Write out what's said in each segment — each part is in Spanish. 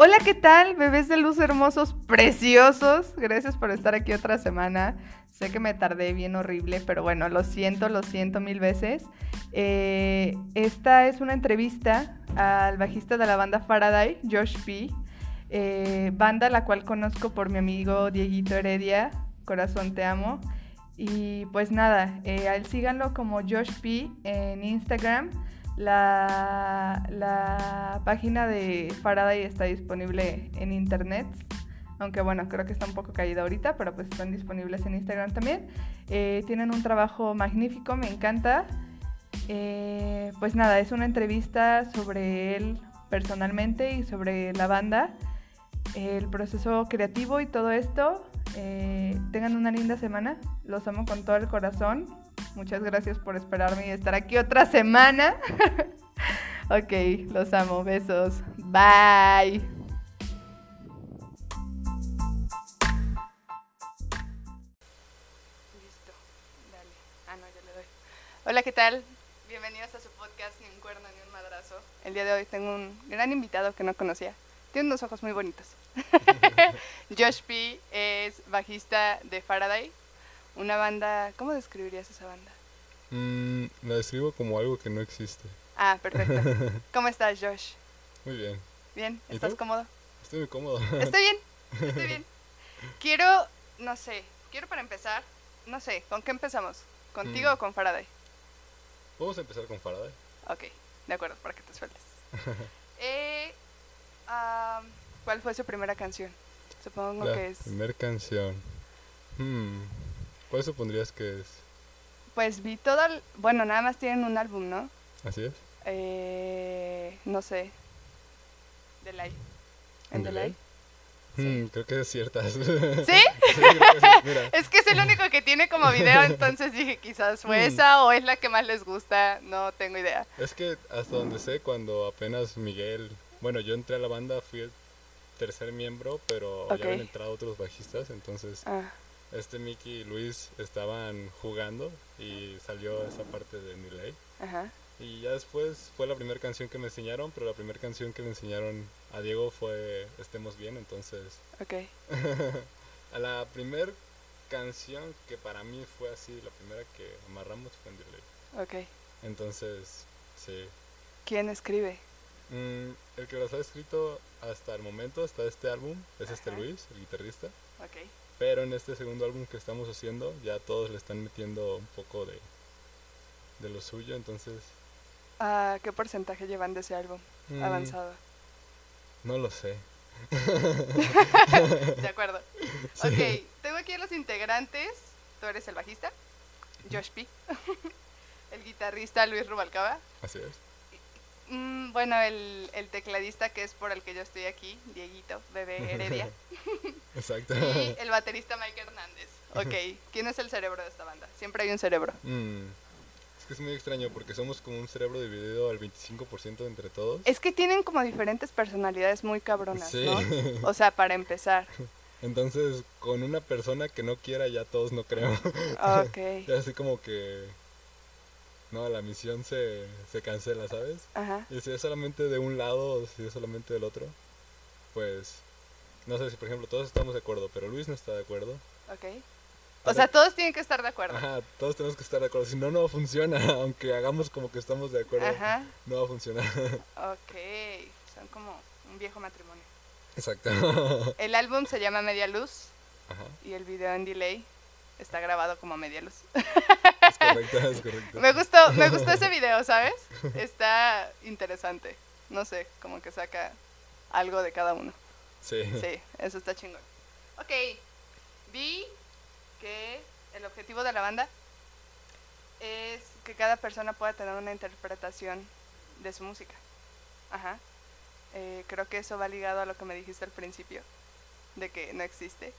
Hola, ¿qué tal? Bebés de luz hermosos, preciosos. Gracias por estar aquí otra semana. Sé que me tardé bien horrible, pero bueno, lo siento, lo siento mil veces. Eh, esta es una entrevista al bajista de la banda Faraday, Josh P. Eh, banda la cual conozco por mi amigo Dieguito Heredia, Corazón Te Amo. Y pues nada, eh, síganlo como Josh P en Instagram. La, página de Faraday está disponible en internet, aunque bueno, creo que está un poco caída ahorita, pero pues están disponibles en Instagram también. Eh, tienen un trabajo magnífico, me encanta. Eh, pues nada, es una entrevista sobre él personalmente y sobre la banda, el proceso creativo y todo esto. Eh, tengan una linda semana, los amo con todo el corazón. Muchas gracias por esperarme y estar aquí otra semana. ok, los amo. Besos. Bye. Listo. Dale. Ah, no, ya le doy. Hola, ¿qué tal? Bienvenidos a su podcast Ni un cuerno ni un madrazo. El día de hoy tengo un gran invitado que no conocía. Tiene unos ojos muy bonitos. Josh P. es bajista de Faraday, una banda, ¿cómo describirías esa banda? Mm, la describo como algo que no existe. Ah, perfecto. ¿Cómo estás, Josh? Muy bien. ¿Bien? ¿Estás cómodo? Estoy muy cómodo. Estoy bien, estoy bien. Quiero, no sé, quiero para empezar, no sé, ¿con qué empezamos? ¿Contigo mm. o con Faraday? Vamos a empezar con Faraday. Ok, de acuerdo, para que te sueltes. eh, ¿Cuál fue su primera canción? Supongo que es... Primera canción. Hmm. ¿Cuál supondrías que es? Pues vi todo el... Bueno, nada más tienen un álbum, ¿no? Así es. Eh, no sé. Delay. ¿En Delay? Hmm, creo que es cierta. ¿Sí? ¿Sí? Es que es el único que tiene como video, entonces dije quizás fue hmm. esa o es la que más les gusta, no tengo idea. Es que hasta donde sé, cuando apenas Miguel, bueno, yo entré a la banda, fui el tercer miembro, pero ya habían entrado otros bajistas, entonces ah. Este Mickey y Luis estaban jugando y salió esa parte de Nilay. Ajá. Y ya después fue la primera canción que me enseñaron, pero la primera canción que le enseñaron a Diego fue Estemos Bien, entonces... Ok. a la primera canción que para mí fue así, la primera que amarramos fue en Delay. Ok. Entonces, sí. ¿Quién escribe? Mm, el que los ha escrito hasta el momento, hasta este álbum, es este Luis, el guitarrista. Okay. Pero en este segundo álbum que estamos haciendo, ya todos le están metiendo un poco de, de lo suyo, entonces... Ah, ¿Qué porcentaje llevan de ese álbum mm, avanzado? No lo sé. de acuerdo. Ok, tengo aquí a los integrantes. Tú eres el bajista, Josh P. el guitarrista Luis Rubalcaba. Así es. Mm, bueno, el, el, tecladista que es por el que yo estoy aquí, Dieguito, bebé Heredia. Exacto. y el baterista Mike Hernández. Ok, ¿quién es el cerebro de esta banda? Siempre hay un cerebro. Mm, es que es muy extraño porque somos como un cerebro dividido al 25% entre todos. Es que tienen como diferentes personalidades muy cabronas, ¿no? O sea, para empezar. Entonces, con una persona que no quiera, ya todos no creemos. Ok. así como que no, la misión se, se cancela, ¿sabes? Ajá. Y si es solamente de un lado o si es solamente del otro, pues no sé si por ejemplo todos estamos de acuerdo, pero Luis no está de acuerdo. Ok. O sea, todos tienen que estar de acuerdo. Ajá, todos tenemos que estar de acuerdo. Si no, no funciona. Aunque hagamos como que estamos de acuerdo, Ajá. no va a funcionar. Ok, son como un viejo matrimonio. Exacto. El álbum se llama Media Luz Ajá. y el video en delay está grabado como Media Luz. Me gustó, me gustó ese video, ¿sabes? Está interesante. No sé, como que saca algo de cada uno. Sí. Sí, eso está chingón. Ok, vi que el objetivo de la banda es que cada persona pueda tener una interpretación de su música. Ajá. Eh, creo que eso va ligado a lo que me dijiste al principio, de que no existe.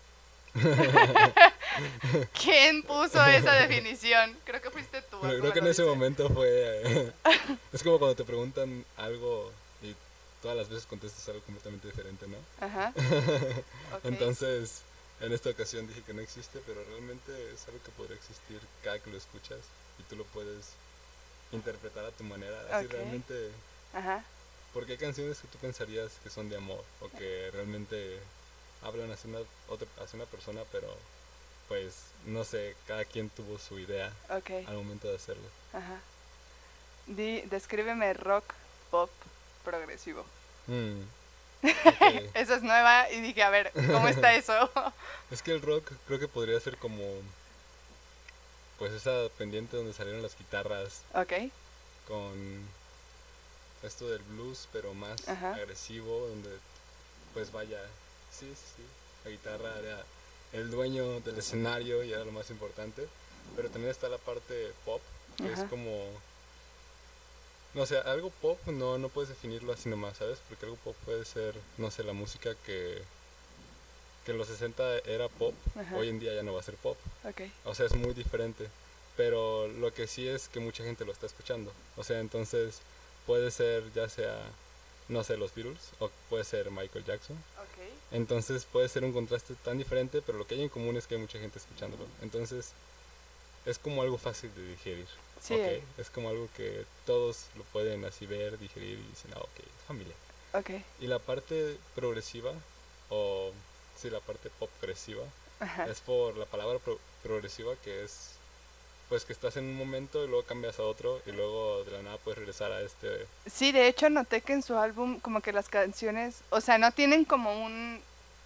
¿Quién puso esa definición? Creo que fuiste tú. creo que en ese momento fue... Es como cuando te preguntan algo y todas las veces contestas algo completamente diferente, ¿no? Ajá. Entonces, en esta ocasión dije que no existe, pero realmente es algo que podría existir cada que lo escuchas y tú lo puedes interpretar a tu manera. Así realmente... Ajá. Porque hay canciones que tú pensarías que son de amor o que realmente hablan hacia una, otra, hacia una persona, pero pues no sé, cada quien tuvo su idea al momento de hacerlo. Ajá. Di, descríbeme rock, pop, progresivo. Mm. Esa es nueva y dije, a ver, ¿cómo está eso? es que el rock creo que podría ser como, pues esa pendiente donde salieron las guitarras. Ok. Con esto del blues, pero más agresivo, donde pues vaya, sí, sí, la guitarra era el dueño del escenario y era lo más importante, pero también está la parte pop, que es como, no sé, algo pop no, no puedes definirlo así nomás, ¿sabes? Porque algo pop puede ser, no sé, la música que, que en los 60 era pop, hoy en día ya no va a ser pop. O sea, es muy diferente, pero lo que sí es que mucha gente lo está escuchando, o sea, entonces puede ser ya sea, no sé, los Beatles o puede ser Michael Jackson. Entonces puede ser un contraste tan diferente, pero lo que hay en común es que hay mucha gente escuchándolo. Entonces es como algo fácil de digerir. Sí. Es como algo que todos lo pueden así ver, digerir y dicen, ah, ok, es familia. Okay. Y la parte progresiva, o sí, la parte pop progresiva, es por la palabra progresiva que es pues que estás en un momento y luego cambias a otro y luego de la nada puedes regresar a este... Sí, de hecho noté que en su álbum como que las canciones, o sea, no tienen como un,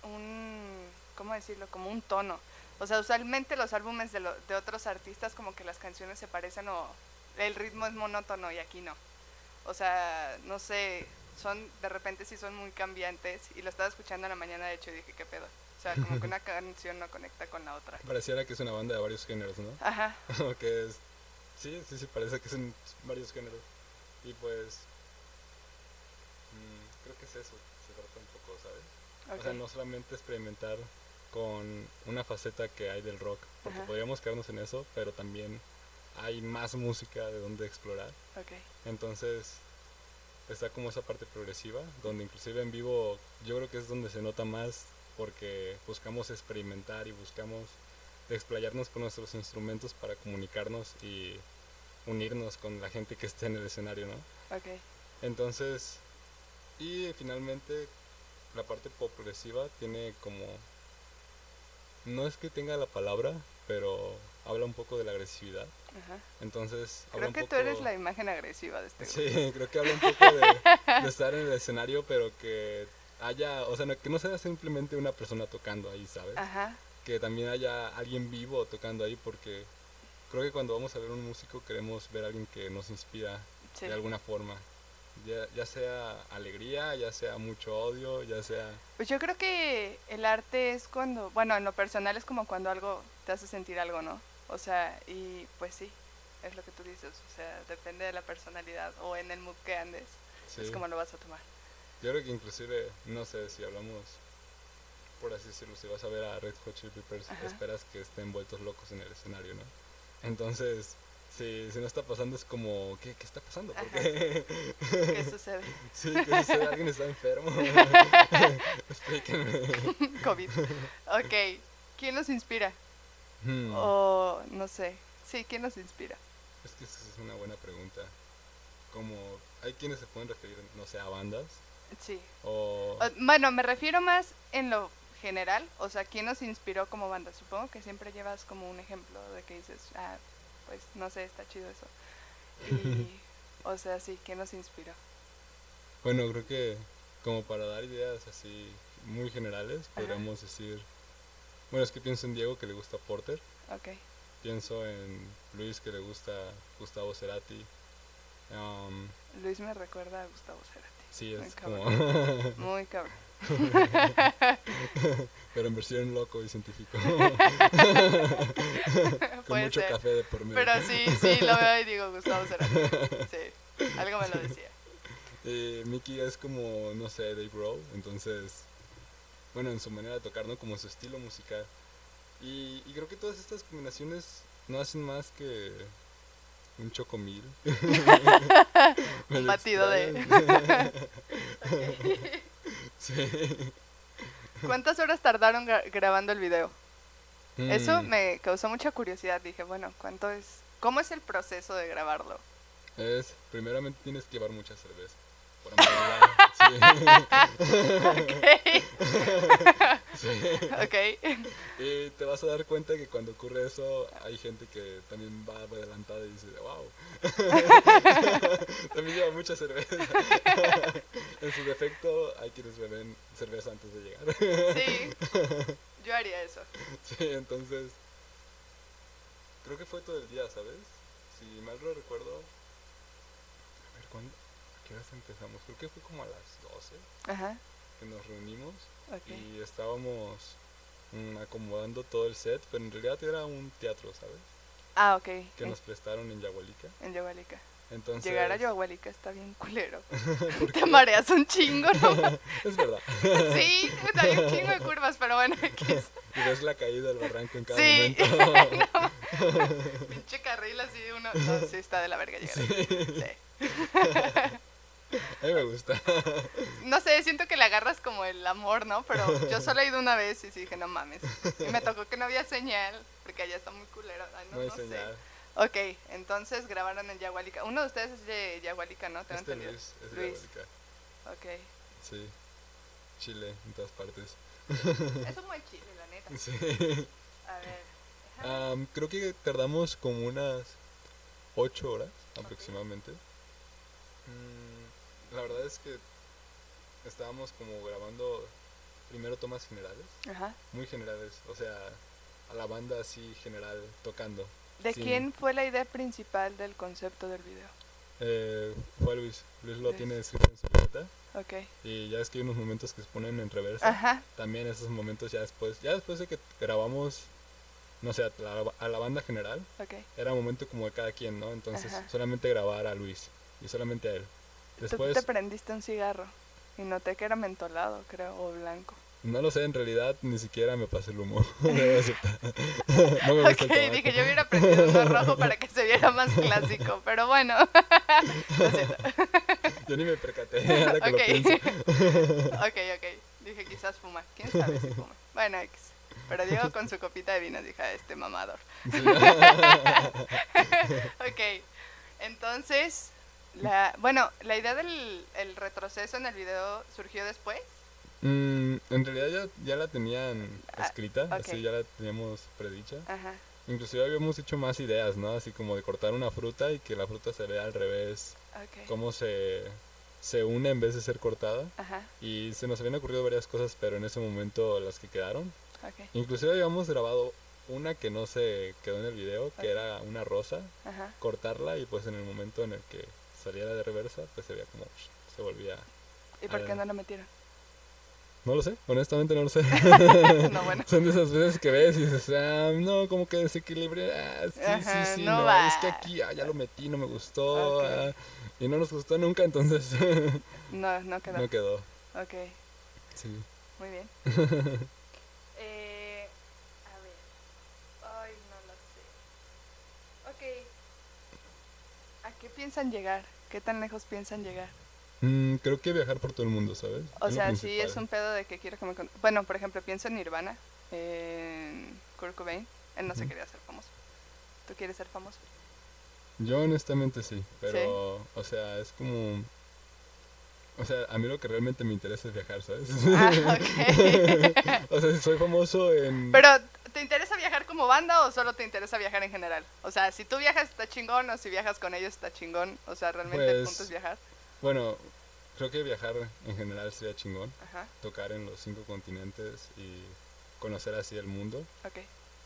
un ¿cómo decirlo? Como un tono. O sea, usualmente los álbumes de, de otros artistas como que las canciones se parecen o el ritmo es monótono y aquí no. O sea, no sé, son, de repente sí son muy cambiantes y lo estaba escuchando en la mañana de hecho y dije, ¿qué pedo? O sea, como que una canción no conecta con la otra. Pareciera que es una banda de varios géneros, ¿no? Ajá. que es, sí, sí, sí, parece que son varios géneros. Y pues, mm, creo que es eso, se trata un poco, ¿sabes? O sea, no solamente experimentar con una faceta que hay del rock, porque podríamos quedarnos en eso, pero también hay más música de donde explorar. Okay. Entonces, está como esa parte progresiva, donde inclusive en vivo yo creo que es donde se nota más porque buscamos experimentar y buscamos explayarnos con nuestros instrumentos para comunicarnos y unirnos con la gente que esté en el escenario, ¿no? Ok. Entonces, y finalmente la parte progresiva tiene como, no es que tenga la palabra, pero habla un poco de la agresividad. Ajá. Entonces, creo que tú eres la imagen agresiva de este Sí, creo que habla un poco de, de estar en el escenario, pero que haya, o sea, que no sea simplemente una persona tocando ahí, ¿sabes? Ajá. Que también haya alguien vivo tocando ahí, porque creo que cuando vamos a ver un músico queremos ver a alguien que nos inspira de alguna forma. Ya, ya, sea alegría, ya sea mucho odio, ya sea... Pues yo creo que el arte es cuando, bueno, en lo personal es como cuando algo te hace sentir algo, ¿no? O sea, y pues sí, es lo que tú dices, o sea, depende de la personalidad o en el mood que andes, es como lo vas a tomar. Yo creo que inclusive, no sé, si hablamos, por así decirlo, si vas a ver a Red Hot Chili Peppers, esperas que estén vueltos locos en el escenario, ¿no? Entonces, si, si no está pasando es como, ¿qué, qué está pasando? ¿Por qué? ¿Qué sucede? sí, ¿qué sucede? ¿Alguien está enfermo? Explíquenme. COVID. Ok, ¿quién nos inspira? Hmm. O, no sé, sí, ¿quién nos inspira? Es que esa es una buena pregunta. Como, hay quienes se pueden referir, no sé, a bandas, Sí. bueno, me refiero más en lo general, o sea, ¿quién nos inspiró como banda? Supongo que siempre llevas como un ejemplo de que dices, ah, pues no sé, está chido eso. Y, o sea, sí, ¿quién nos inspiró? Bueno, creo que como para dar ideas así muy generales, podríamos decir, bueno, es que pienso en Diego que le gusta Porter. Ok. Pienso en Luis que le gusta Gustavo Cerati. Um, Luis me recuerda a Gustavo Cerati. Sí, es como... Muy cabrón. Pero en versión loco y científico. Con mucho café de por medio. Pero sí, sí, lo veo y digo, Gustavo será. Sí, algo me lo decía. Eh, Mickey es como, no sé, Dave Grohl, entonces, bueno, en su manera de tocar, ¿no? Como su estilo musical. Y, y creo que todas estas combinaciones no hacen más que un chocomil. un batido de... ¿Cuántas horas tardaron grabando el video? Eso mm. me causó mucha curiosidad. Dije, bueno, ¿cuánto es? ¿Cómo es el proceso de grabarlo? Es, primeramente tienes que llevar mucha cerveza. por sí. ok. Y te vas a dar cuenta que cuando ocurre eso, hay gente que también va adelantada y dice, wow. también lleva mucha cerveza. en su defecto, hay quienes beben cerveza antes de llegar. sí. Yo haría eso. Sí, entonces. Creo que fue todo el día, ¿sabes? Si mal no recuerdo. A ver, ¿cuándo? ¿A qué horas empezamos? Creo que fue como a las 12. Ajá. Que nos reunimos. Y estábamos mm, acomodando todo el set, pero en realidad era un teatro, ¿sabes? Ah, ok. Que nos prestaron en Yagualica. En Yagualica. Entonces... Llegar a Yagualica está bien culero. Te mareas un chingo, ¿no? es verdad. sí, hay un chingo de curvas, pero bueno. y ves la caída del barranco en cada sí. momento. Pinche carril así, uno... No, sí, está de la verga llegar. Sí. sí. A mí me gusta. No sé, siento que le agarras como el amor, ¿no? Pero yo solo he ido una vez y sí dije, no mames. Y me tocó que no había señal, porque allá está muy culero. no, no, hay señal. Ok, entonces grabaron en Yagualica. Uno de ustedes es de Yagualica, ¿no? ¿Te este Luis es de Luis. Ok. Sí, Chile, en todas partes. Es un buen Chile, la neta. Sí. A ver. creo que tardamos como unas ocho horas aproximadamente. Mm, la verdad es que estábamos como grabando primero tomas generales. Ajá. Muy generales, o sea, a la banda así general tocando. ¿De quién fue la idea principal del concepto del video? Eh, fue Luis. Luis lo tiene escrito en su libreta. Ok. Y ya es que hay unos momentos que se ponen en reversa. Ajá. También esos momentos ya después, ya después de que grabamos, no sé, a la, banda general, okay. era un momento como de cada quien, ¿no? Entonces solamente grabar a Luis y solamente a él. Después, Tú te prendiste un cigarro y noté que era mentolado, creo, o blanco. No lo sé, en realidad ni siquiera me pasé el humo. no me ok, dije, yo hubiera prendido uno rojo para que se viera más clásico, pero bueno. yo ni me percaté, ahora que okay. lo pienso. ok, ok. Dije, quizás fuma. ¿Quién sabe si fuma? Bueno, X. Pero Diego con su copita de vino dije, ah, este mamador. ok. Entonces, la, bueno, la idea del el retroceso en el video surgió después. Mm, en realidad ya, ya la tenían ah, escrita, así ya la teníamos predicha. Ajá. Inclusive habíamos hecho más ideas, ¿no? Así como de cortar una fruta y que la fruta se vea al revés. Cómo se, se une en vez de ser cortada. Ajá. Y se nos habían ocurrido varias cosas, pero en ese momento las que quedaron. Okay. Inclusive habíamos grabado una que no se quedó en el video, que era una rosa. Ajá. Cortarla y pues en el momento en el que saliera de reversa, pues se veía como se volvía... ¿Y por qué no lo metieron? No lo sé, honestamente no lo sé. no, bueno. Son de esas veces que ves y dices, ah, no, como que desequilibre. Ah, sí, sí, sí, no, es que aquí ah, ya lo metí, no me gustó. Ah, y no nos gustó nunca, entonces. no, no quedó. No quedó. Ok. Sí. Muy bien. eh, a ver. Ay, no lo sé. Ok. ¿A qué piensan llegar? ¿Qué tan lejos piensan llegar? Mm, creo que viajar por todo el mundo, ¿sabes? O sea, sí es un pedo de que quiero que me... Bueno, por ejemplo, pienso en Nirvana, en Kurt Cobain. Él no se quería ser famoso. ¿Tú quieres ser famoso? Yo honestamente sí, pero, o sea, es como... O sea, a mí lo que realmente me interesa es viajar, ¿sabes? Ah, ok. o sea, si soy famoso en... Pero, ¿te interesa como banda o solo te interesa viajar en general? O sea, si tú viajas está chingón o si viajas con ellos está chingón. O sea, realmente el punto es viajar. Bueno, creo que viajar en general sería chingón. Tocar en los cinco continentes y conocer así el mundo. Okay.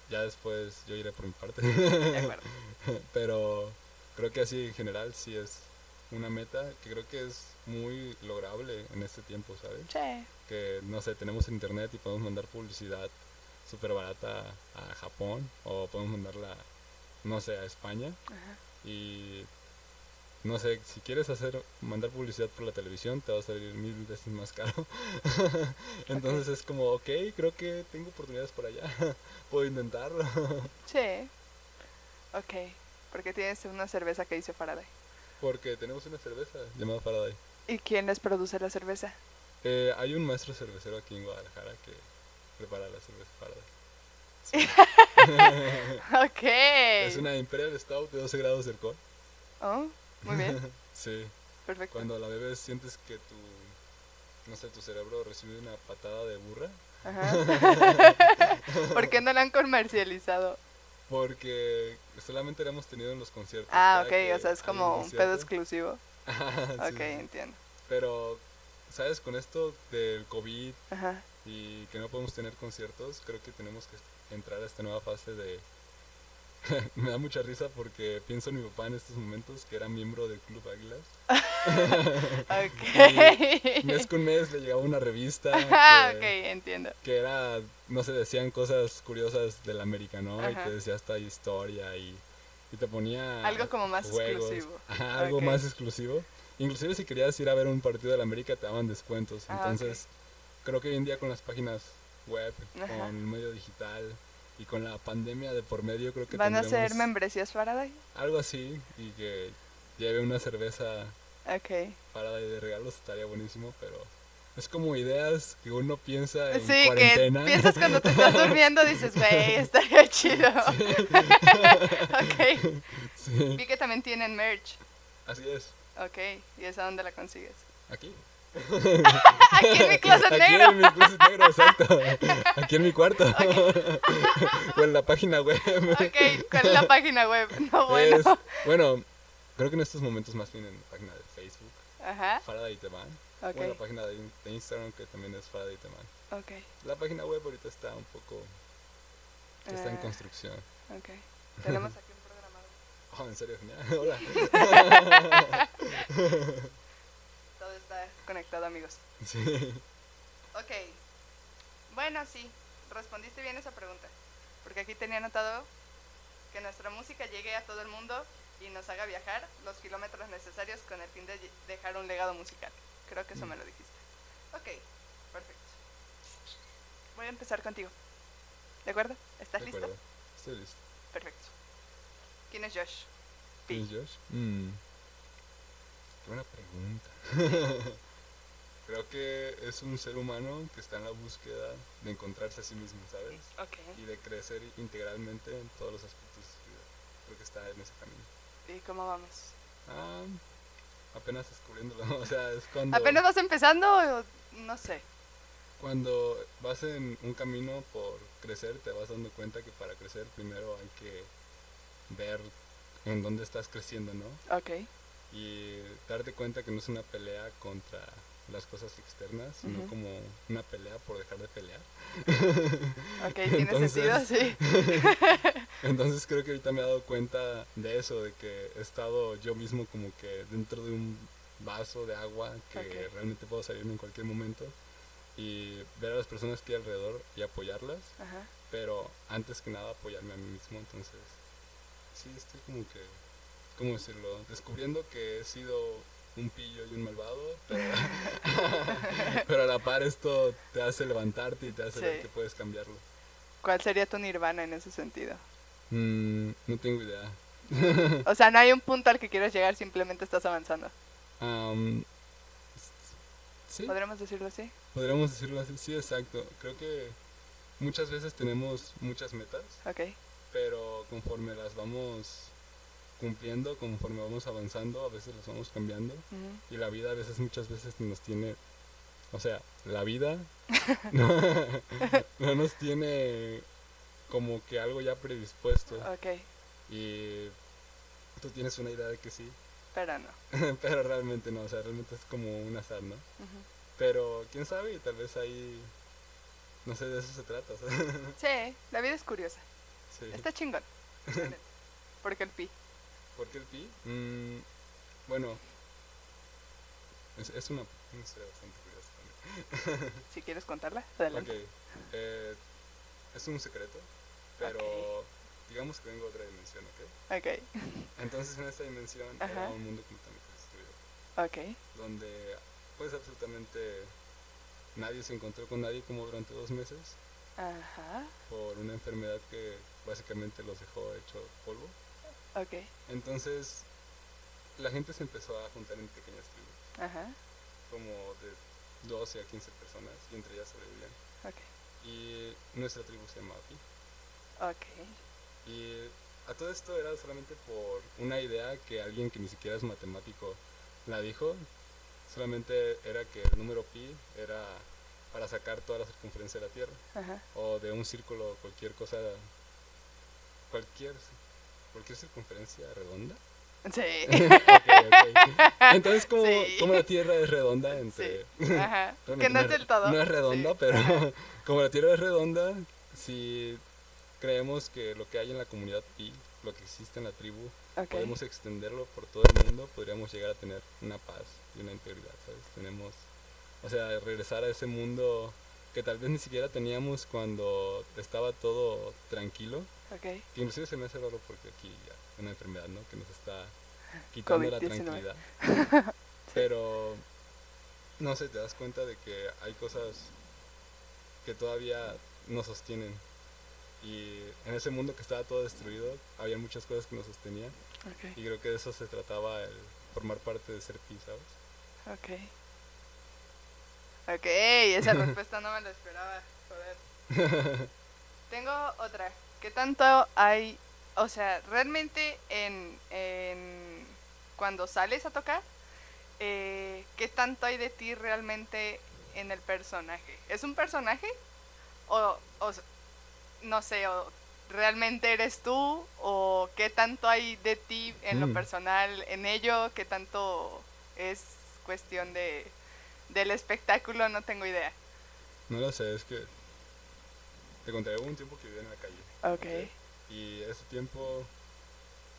Ya después yo iré por mi parte. De acuerdo. Pero creo que así en general sí es una meta que creo que es muy lograble en este tiempo, ¿sabes? Sí. Que, no sé, tenemos internet y podemos mandar publicidad súper barata a Japón o podemos mandarla, no sé, a España. Ajá. Y no sé, si quieres hacer, mandar publicidad por la televisión, te va a salir mil veces más caro. Entonces es como, ok, creo que tengo oportunidades por allá, puedo intentarlo. sí, ok, porque tienes una cerveza que dice Faraday. Porque tenemos una cerveza llamada Faraday. ¿Y quién les produce la cerveza? Eh, hay un maestro cervecero aquí en Guadalajara que prepara la cerveza Faraday. ok. Es una Imperial Stout de 12 grados de alcohol. Oh. Muy bien. sí. perfecto. Cuando la bebés sientes que tu, no sé, tu cerebro recibe una patada de burra. Ajá. ¿Por qué no la han comercializado? Porque solamente la hemos tenido en los conciertos. Ah, ok, o sea, es como un pedo exclusivo. ok, entiendo. Pero, ¿sabes? Con esto del COVID y que no podemos tener conciertos, creo que tenemos que entrar a esta nueva fase de me da mucha risa porque pienso en mi papá en estos momentos que era miembro del Club Águilas. ok. mes con mes le llegaba una revista. que, ok, entiendo. Que era, no sé, decían cosas curiosas del América, ¿no? Y te decía hasta historia y, y te ponía. Algo como más exclusivo. algo más exclusivo. Inclusive si querías ir a ver un partido del América te daban descuentos. Ah, Entonces, creo que hoy en día con las páginas web, con el medio digital y con la pandemia de por medio creo que van a ser membresías Faraday algo así y que lleve una cerveza okay. Faraday de regalos estaría buenísimo pero es como ideas que uno piensa en sí, cuarentena. que piensas cuando te estás durmiendo, dices, güey, estaría chido. ok. Sí. Vi que también tienen merch. Así es. Ok, ¿y esa dónde la consigues? Aquí. Aquí en mi closet negro. Aquí en mi closet negro, exacto. Aquí en mi cuarto. o en la página web. Ok, con la página web. No, bueno. bueno, creo que en estos momentos más bien en la página de Facebook. Ajá. Faraday Teman. Okay. O en la página de, Instagram que también es Faraday Teman. Ok. La página web ahorita está un poco... Está en ah, construcción. Ok. Tenemos aquí un programador. Oh, en serio, genial. Hola. conectado, amigos. Sí. Ok. Bueno, sí, respondiste bien esa pregunta. Porque aquí tenía anotado que nuestra música llegue a todo el mundo y nos haga viajar los kilómetros necesarios con el fin de dejar un legado musical. Creo que eso me lo dijiste. Ok, perfecto. Voy a empezar contigo. ¿De acuerdo? ¿Estás de listo? Estoy listo. Perfecto. ¿Quién es Josh? ¿Quién es Josh? Mm. Qué buena pregunta. Creo que es un ser humano que está en la búsqueda de encontrarse a sí mismo, ¿sabes? Y de crecer integralmente en todos los aspectos de su vida. Creo que está en ese camino. ¿Y cómo vamos? Ah, apenas descubriéndolo, o sea, es cuando... ¿Apenas vas empezando no sé? Cuando vas en un camino por crecer, te vas dando cuenta que para crecer primero hay que ver en dónde estás creciendo, ¿no? Ok. Y darte cuenta que no es una pelea contra las cosas externas, sino como una pelea por dejar de pelear. Ok, tiene sentido, sí. entonces creo que ahorita me he dado cuenta de eso, de que he estado yo mismo como que dentro de un vaso de agua que realmente puedo salirme en cualquier momento y ver a las personas que hay alrededor y apoyarlas, pero antes que nada apoyarme a mí mismo, entonces sí, estoy como que, ¿cómo decirlo? Descubriendo que he sido un pillo y un malvado, pero, a la par esto te hace levantarte y te hace ver que puedes cambiarlo. ¿Cuál sería tu nirvana en ese sentido? Mm, no tengo idea. o sea, no hay un punto al que quieras llegar, simplemente estás avanzando. ¿sí? ¿Podríamos decirlo así? Podríamos decirlo así, sí, exacto. Creo que muchas veces tenemos muchas metas. Ok. Pero conforme las vamos cumpliendo conforme vamos avanzando, a veces los vamos cambiando y la vida a veces muchas veces nos tiene, o sea, la vida no, nos tiene como que algo ya predispuesto. Ok. Y tú tienes una idea de que sí. Pero no. pero realmente no, o sea, realmente es como un azar, ¿no? Pero quién sabe, y tal vez ahí, no sé, de eso se trata. sí, la vida es curiosa. Está chingón. Porque el pi. ¿Por qué el pi? Mm, bueno, es, es una, historia bastante curiosa también. si quieres contarla, adelante. Ok, eh, es un secreto, pero digamos que vengo de otra dimensión, ¿ok? Ok. Entonces en esta dimensión era un mundo completamente destruido. Ok. Donde pues absolutamente nadie se encontró con nadie como durante dos meses. Ajá. Por una enfermedad que básicamente los dejó hecho polvo. Entonces, la gente se empezó a juntar en pequeñas tribus. Como de 12 a 15 personas y entre ellas sobrevivían. Y nuestra tribu se llama Pi. Y a todo esto era solamente por una idea que alguien que ni siquiera es matemático la dijo, solamente era que el número pi era para sacar toda la circunferencia de la Tierra. O de un círculo, cualquier cosa, cualquier, cualquier circunferencia redonda. Sí. Entonces, como, como, la Tierra es redonda, entre... Ajá. que no es del todo. No es redonda, pero como la Tierra es redonda, si creemos que lo que hay en la comunidad pi, lo que existe en la tribu, podemos extenderlo por todo el mundo, podríamos llegar a tener una paz y una integridad, ¿sabes? Tenemos, o sea, regresar a ese mundo que tal vez ni siquiera teníamos cuando estaba todo tranquilo. Okay. Que inclusive se me hace raro porque aquí ya una enfermedad, ¿no? Que nos está quitando la tranquilidad. Pero, no sé, te das cuenta de que hay cosas que todavía nos sostienen. Y en ese mundo que estaba todo destruido, había muchas cosas que nos sostenían. Y creo que de eso se trataba el formar parte de ser pi, ¿sabes? Ok. Ok, esa respuesta no me la esperaba. Joder. Tengo otra. ¿Qué tanto hay o sea, realmente en, cuando sales a tocar, eh, ¿qué tanto hay de ti realmente en el personaje? ¿Es un personaje? O, no sé, o realmente eres tú, o qué tanto hay de ti en lo mm. personal en ello, qué tanto es cuestión de del espectáculo, no tengo idea. No lo sé, es que te contaré un tiempo que viví en la calle. Ok. Y ese tiempo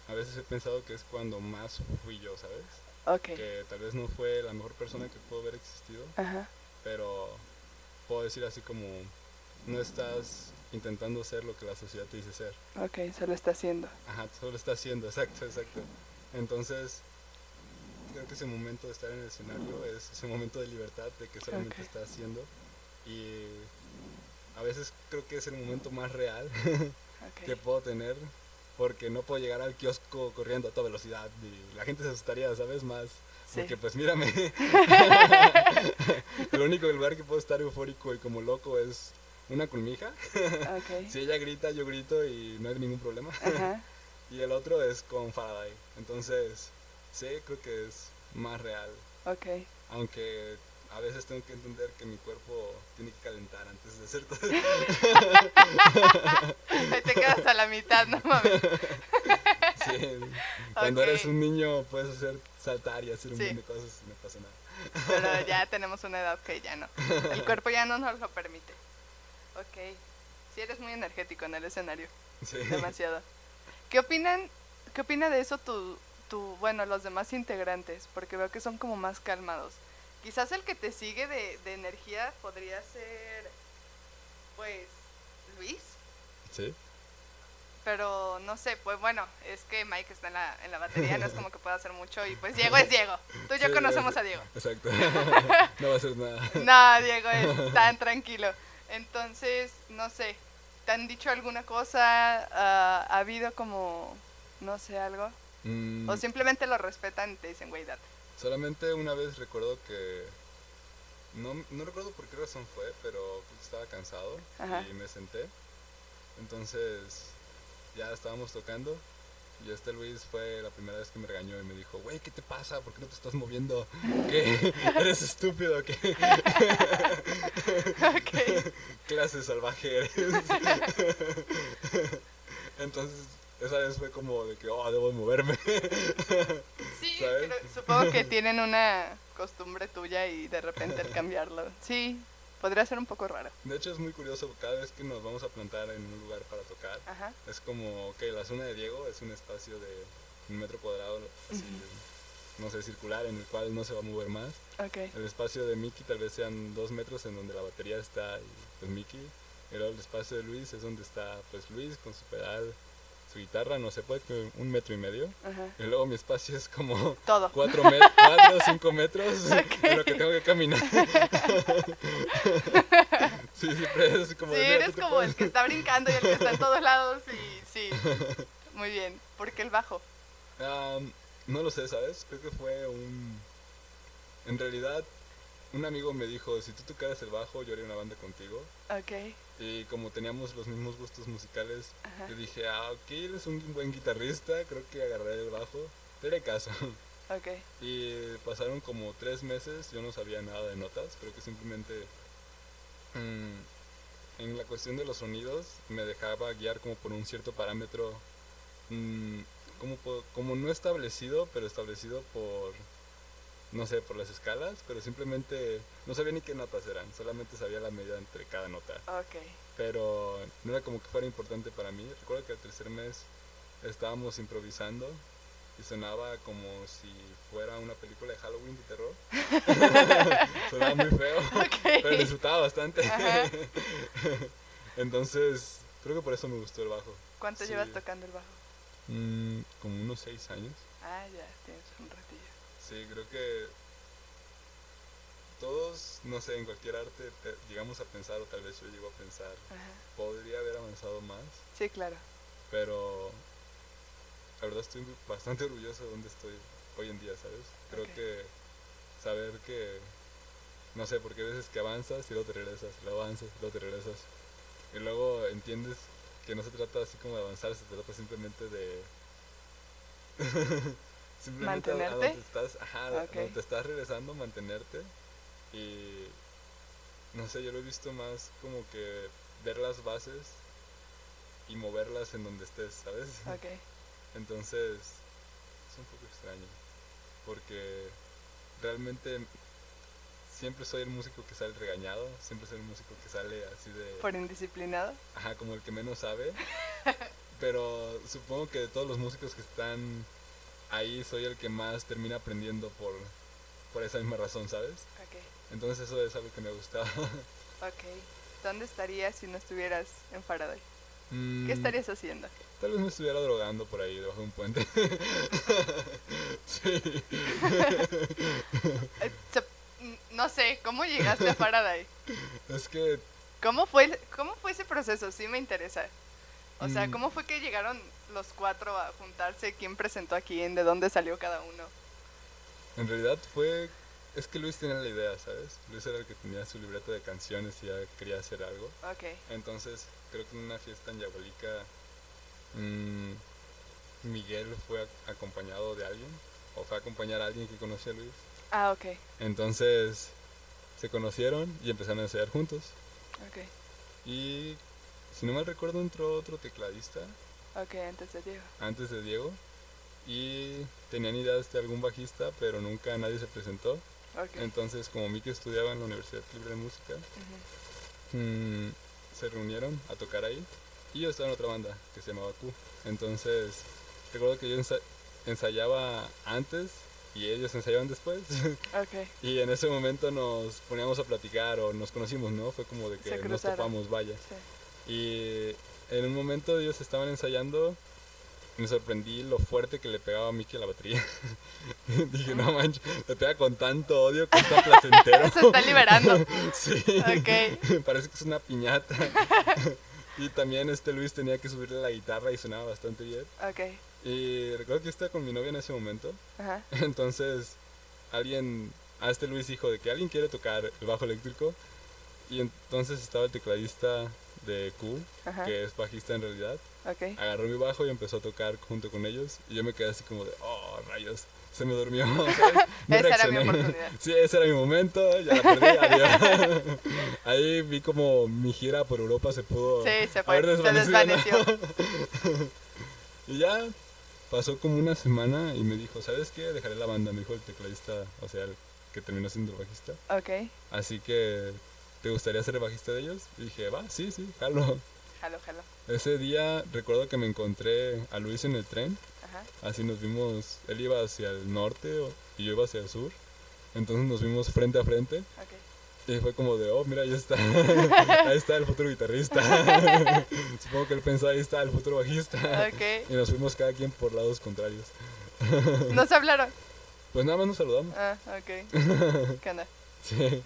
a veces he pensado que es cuando más fui yo, ¿sabes? Okay. Que tal vez no fue la mejor persona que pudo haber existido, pero puedo decir así como, no estás intentando ser lo que la sociedad te dice ser. Ok, solo está haciendo. Ajá, solo está haciendo, exacto, exacto. Entonces, creo que ese momento de estar en el escenario es ese momento de libertad de que solamente está haciendo y a veces creo que es el momento más real que puedo tener porque no puedo llegar al kiosco corriendo a toda velocidad y la gente se asustaría, ¿sabes? Más. Porque pues mírame. el único lugar que puedo estar eufórico y como loco es una colmija. si ella grita, yo grito y no hay ningún problema. y el otro es con Faraday. Entonces, sí, creo que es más real. Aunque a veces tengo que entender que mi cuerpo tiene que calentar antes de hacer todo. Ahí te quedas a la mitad, no mames. sí. Cuando eres un niño puedes hacer saltar y hacer un montón de cosas y no pasa nada. Pero ya tenemos una edad que ya no. El cuerpo ya no nos lo permite. Ok. Sí, eres muy energético en el escenario. Sí. Demasiado. ¿Qué opinan, qué opina de eso tu, tu, bueno, los demás integrantes? Porque veo que son como más calmados. Quizás el que te sigue de, de energía podría ser, pues, Luis. Sí. Pero no sé, pues bueno, es que Mike está en la, en la batería, no es como que pueda hacer mucho y pues Diego es Diego. Tú y yo conocemos a Diego. Exacto. no va a hacer nada. No, Diego es tan tranquilo. Entonces, no sé, ¿te han dicho alguna cosa? ¿Ha habido como, no sé, algo? Mm. ¿O simplemente lo respetan y te dicen, güey, date? Solamente una vez recuerdo que. No, no recuerdo por qué razón fue, pero estaba cansado y me senté. Entonces ya estábamos tocando y este Luis fue la primera vez que me regañó y me dijo, güey, ¿qué te pasa? ¿Por qué no te estás moviendo? ¿Qué? ¿Eres estúpido? ¿Qué? Clase salvaje eres. Entonces esa vez fue como de que, oh, debo moverme. Sí, supongo que tienen una costumbre tuya y de repente el cambiarlo. Sí, podría ser un poco raro. De hecho es muy curioso, cada vez que nos vamos a plantar en un lugar para tocar, es como que la zona de Diego es un espacio de un metro cuadrado, así, no sé, circular, en el cual no se va a mover más. El espacio de Mickey tal vez sean dos metros en donde la batería está y pues Mickey. Y luego el espacio de Luis es donde está pues Luis con su pedal, su guitarra, no sé, puede que un metro y medio. Y luego mi espacio es como Todo. cuatro, metros, cuatro cinco metros lo que tengo que caminar. sí, siempre es como... Sí, eres como el que está brincando y el que está en todos lados y sí, muy bien. ¿Por qué el bajo? no lo sé, ¿sabes? Creo que fue un... En realidad, un amigo me dijo, si tú tocaras el bajo, yo haría una banda contigo. Ok. Y como teníamos los mismos gustos musicales, yo dije, ah, ok, eres un buen guitarrista, creo que agarraré el bajo. Te caso. Okay. Y pasaron como tres meses, yo no sabía nada de notas, creo que simplemente mm, en la cuestión de los sonidos me dejaba guiar como por un cierto parámetro, mm, como, como no establecido, pero establecido por, no sé, por las escalas, pero simplemente no sabía ni qué notas eran, solamente sabía la medida entre cada nota. Okay. Pero no era como que fuera importante para mí. Recuerdo que el tercer mes estábamos improvisando y sonaba como si fuera una película de Halloween de terror. sonaba muy feo, pero disfrutaba bastante. Entonces, creo que por eso me gustó el bajo. ¿Cuánto llevas tocando el bajo? Mm, como unos seis años. Ah, ya, tienes un ratillo. Sí, creo que todos, no sé, en cualquier arte llegamos a pensar, o tal vez yo llego a pensar, podría haber avanzado más. Sí, claro. Pero la verdad estoy bastante orgulloso de donde estoy hoy en día, ¿sabes? Creo que saber que, no sé, porque hay veces que avanzas y luego te regresas, luego avanzas y luego te regresas. Y luego entiendes que no se trata así como de avanzar, se trata simplemente de... simplemente ¿Mantenerte? A, donde estás, ajá, donde te estás regresando, mantenerte. Y, no sé, yo lo he visto más como que ver las bases y moverlas en donde estés, ¿sabes? Okay. Entonces, es un poco extraño, porque realmente siempre soy el músico que sale regañado, siempre soy el músico que sale así de... ¿Por indisciplinado? Ajá, como el que menos sabe. pero supongo que de todos los músicos que están ahí, soy el que más termina aprendiendo por, por esa misma razón, ¿sabes? Okay. Entonces eso es algo que me ha gustado. ok. ¿Dónde estarías si no estuvieras en Faraday? ¿Qué mm. estarías haciendo? Tal vez me estuviera drogando por ahí debajo de un puente. sí. Eh, no sé, ¿cómo llegaste a Faraday? Es que... ¿Cómo fue, ¿Cómo fue ese proceso? Sí me interesa. O sea, mm. ¿cómo fue que llegaron los cuatro a juntarse? ¿Quién presentó a quién? ¿De dónde salió cada uno? En realidad fue... Es que Luis tenía la idea, ¿sabes? Luis era el que tenía su libreta de canciones y ya quería hacer algo. Ok. Entonces, creo que en una fiesta en Yabolica Mm, Miguel fue acompañado de alguien, o fue a acompañar a alguien que conocía a Luis. Ah, ok. Entonces se conocieron y empezaron a ensayar juntos. Ok. Y si no mal recuerdo entró otro tecladista. Ok, antes de Diego. Antes de Diego. Y tenían ideas de algún bajista, pero nunca nadie se presentó. Okay. Entonces, como Miki estudiaba en la Universidad Libre de Música, mm, se reunieron a tocar ahí. Y yo estaba en otra banda que se llamaba Q. Entonces, recuerdo que yo ensayaba antes y ellos ensayaban después. Okay. y en ese momento nos poníamos a platicar o nos conocimos, ¿no? Fue como de que nos topamos, vaya. Y en un momento ellos estaban ensayando me sorprendí lo fuerte que le pegaba a Mickey a la batería. Dije, no manches, le pega con tanto odio que está placentero. Se está liberando. sí. Ok. Parece que es una piñata. Y también este Luis tenía que subirle la guitarra y sonaba bastante bien. Ok. Y recuerdo que estaba con mi novia en ese momento. Ajá. Entonces, alguien, a este Luis dijo de que alguien quiere tocar el bajo eléctrico. Y entonces estaba el tecladista de Q, que es bajista en realidad. Okay. Agarró mi bajo y empezó a tocar junto con ellos. Y yo me quedé así como de, oh, rayos se me durmió. esa era mi oportunidad. Sí, ese era mi momento, ya la perdí, adiós. Ahí vi como mi gira por Europa se pudo sí, se, fue, se desvaneció. y ya pasó como una semana y me dijo, ¿sabes qué? Dejaré la banda, me dijo el tecladista, o sea, el que terminó siendo el bajista. Ok. Así que, ¿te gustaría ser el bajista de ellos? Y dije, va, sí, sí, jalo. Jalo, jalo. Ese día recuerdo que me encontré a Luis en el tren Así nos vimos, él iba hacia el norte y yo iba hacia el sur. Entonces nos vimos frente a frente. Y fue como de, oh, mira, ahí está. ahí está el futuro guitarrista. Supongo que él pensó, ahí está el futuro bajista. Y nos fuimos cada quien por lados contrarios. ¿Nos hablaron? Pues nada más nos saludamos. Ah, ok. ¿Qué onda? Sí.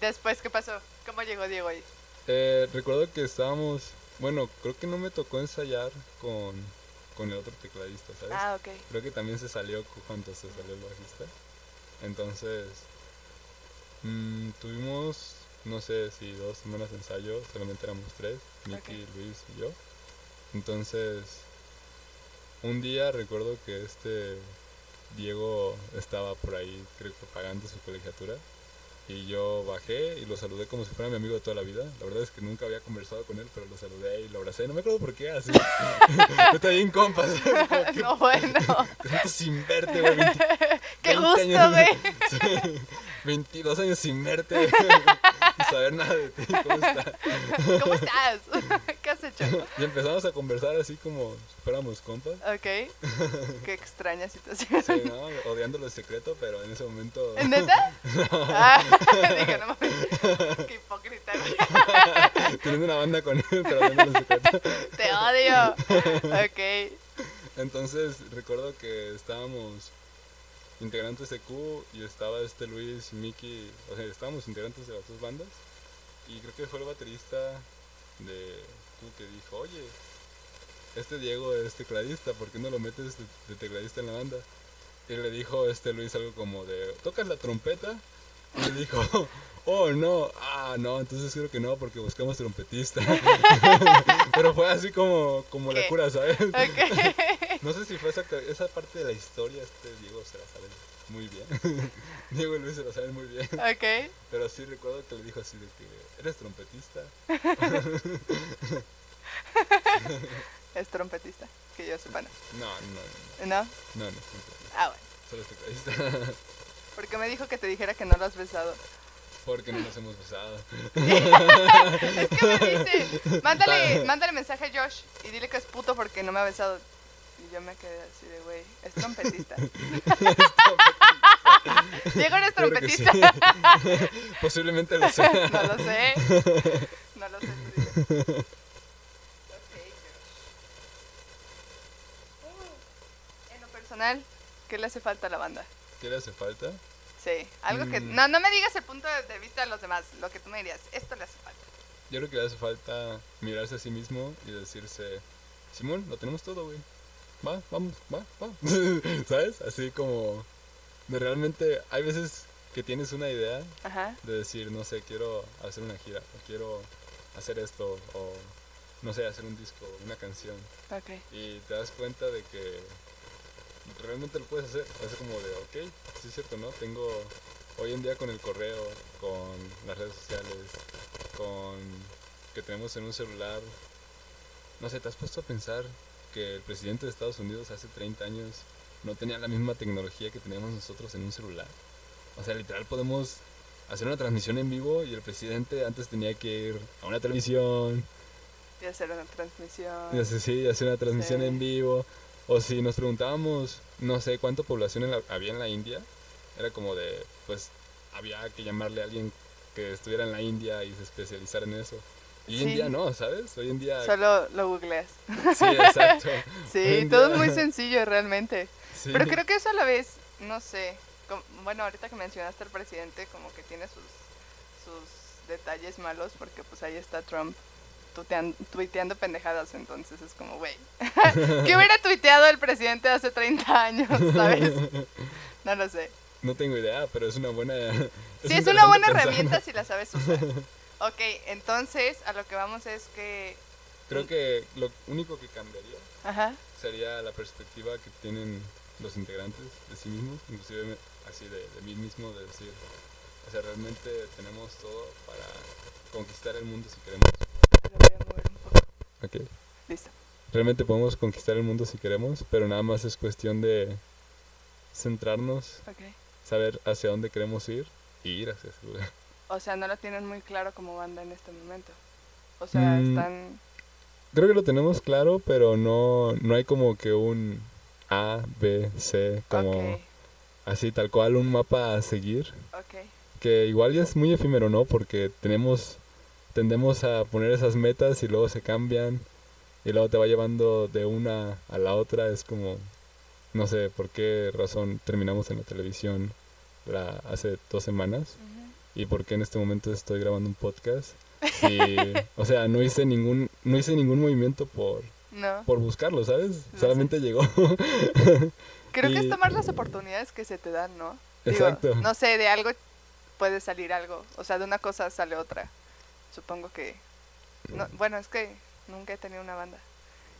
Después, ¿qué pasó? ¿Cómo llegó Diego ahí? Eh, recuerdo que estábamos bueno, creo que no me tocó ensayar con, con el otro tecladista, ¿sabes? Ah, ok. Creo que también se salió cuando se salió el bajista. Entonces, mmm, tuvimos, no sé si dos semanas de ensayo, solamente éramos tres, Nicky, Luis y yo. Entonces, un día recuerdo que este Diego estaba por ahí, creo que pagando su colegiatura. Y yo bajé y lo saludé como si fuera mi amigo de toda la vida. La verdad es que nunca había conversado con él, pero lo saludé y lo abracé. No me acuerdo por qué, así. Estoy bien compas. no, bueno. Tanto sin verte, güey. Qué gusto, güey. 22 años sin verte. Saber nada de ti. ¿Cómo estás? ¿Cómo estás? ¿Qué has hecho? Y empezamos a conversar así como si fuéramos compas. Ok. Qué extraña situación. Sí, ¿no? Odiándolo en secreto, pero en ese momento. ¿En neta? No. Ah, dije, no mames. Qué hipócrita. Teniendo una banda con él, pero odiándolo en secreto. Te odio. Ok. Entonces recuerdo que estábamos integrantes de Q y estaba este Luis, Miki, o sea, estábamos integrantes de las dos bandas y creo que fue el baterista de Q que dijo, oye, este Diego es tecladista, ¿por qué no lo metes de, tecladista en la banda? Y le dijo este Luis algo como de, ¿tocas la trompeta? Y le dijo, oh no, ah no, entonces creo que no porque buscamos trompetista. Pero fue así como, como la cura, ¿sabes? No sé si fue esa, esa parte de la historia, este Diego se la sabe muy bien. Diego y Luis se la saben muy bien. Ok. Pero sí recuerdo que le dijo así de que, ¿eres trompetista? ¿Es trompetista? Que yo sepa, no. No, no, no. ¿No? No, no, Ah, bueno. Solo es tecladista. Porque me dijo que te dijera que no lo has besado. Porque no nos hemos besado. es que me dice, mándale, mándale mensaje a Josh y dile que es puto porque no me ha besado. Y yo me quedé así de, güey, es trompetista. Diego, ¿eres trompetista? Posiblemente lo sé. no lo sé. No lo sé. en lo personal, ¿qué le hace falta a la banda? ¿Qué le hace falta? Sí, algo que... Mm. No, no me digas el punto de vista de los demás, lo que tú me dirías, esto le hace falta. Yo creo que le hace falta mirarse a sí mismo y decirse, Simón, lo tenemos todo, güey. Va, vamos, va, va. ¿Sabes? Así como... De realmente, hay veces que tienes una idea de decir, no sé, quiero hacer una gira, o quiero hacer esto, o no sé, hacer un disco, una canción. Okay. Y te das cuenta de que realmente lo puedes hacer. Es como de, ok, sí es cierto, ¿no? Tengo hoy en día con el correo, con las redes sociales, con que tenemos en un celular. No sé, ¿te has puesto a pensar que el presidente de Estados Unidos hace 30 años no tenía la misma tecnología que teníamos nosotros en un celular? O sea, literal podemos hacer una transmisión en vivo y el presidente antes tenía que ir a una televisión. Y hacer una transmisión. Sí, hacer una transmisión en vivo. O si nos preguntábamos, no sé cuánta población había en la India, era como de, pues había que llamarle a alguien que estuviera en la India y se especializara en eso. Hoy en día no, ¿sabes? Hoy en día... Solo lo googleas. Sí, exacto. sí, todo es muy sencillo realmente. Pero creo que eso a la vez, no sé, bueno, ahorita que mencionaste al presidente, como que tiene sus, sus detalles malos, porque pues ahí está Trump tuiteando pendejadas, entonces es como, güey, ¿qué hubiera tuiteado el presidente hace 30 años, sabes? No lo sé. No tengo idea, pero es una buena... sí, es una buena herramienta si la sabes usar. Ok, entonces a lo que vamos es que... Creo que lo único que cambiaría sería la perspectiva que tienen los integrantes de sí mismos, inclusive así de, de mí mismo, de decir, o sea, realmente tenemos todo para conquistar el mundo si queremos. Ok. Listo. Realmente podemos conquistar el mundo si queremos, pero nada más es cuestión de centrarnos, saber hacia dónde queremos ir y ir hacia ese lugar. O sea, no lo tienen muy claro como banda en este momento. O sea, mm, están... Creo que lo tenemos claro, pero no, no hay como que un A, B, C, como así tal cual un mapa a seguir. Que igual ya es muy efímero, ¿no? Porque tenemos tendemos a poner esas metas y luego se cambian y luego te va llevando de una a la otra. Es como, no sé por qué razón terminamos en la televisión la, hace dos semanas y por qué en este momento estoy grabando un podcast. o sea, no hice ningún, no hice ningún movimiento por, por buscarlo, ¿sabes? Solamente llegó. Creo que es tomar las oportunidades que se te dan, ¿no? Exacto. no sé, de algo puede salir algo. O sea, de una cosa sale otra supongo que... bueno, es que nunca he tenido una banda.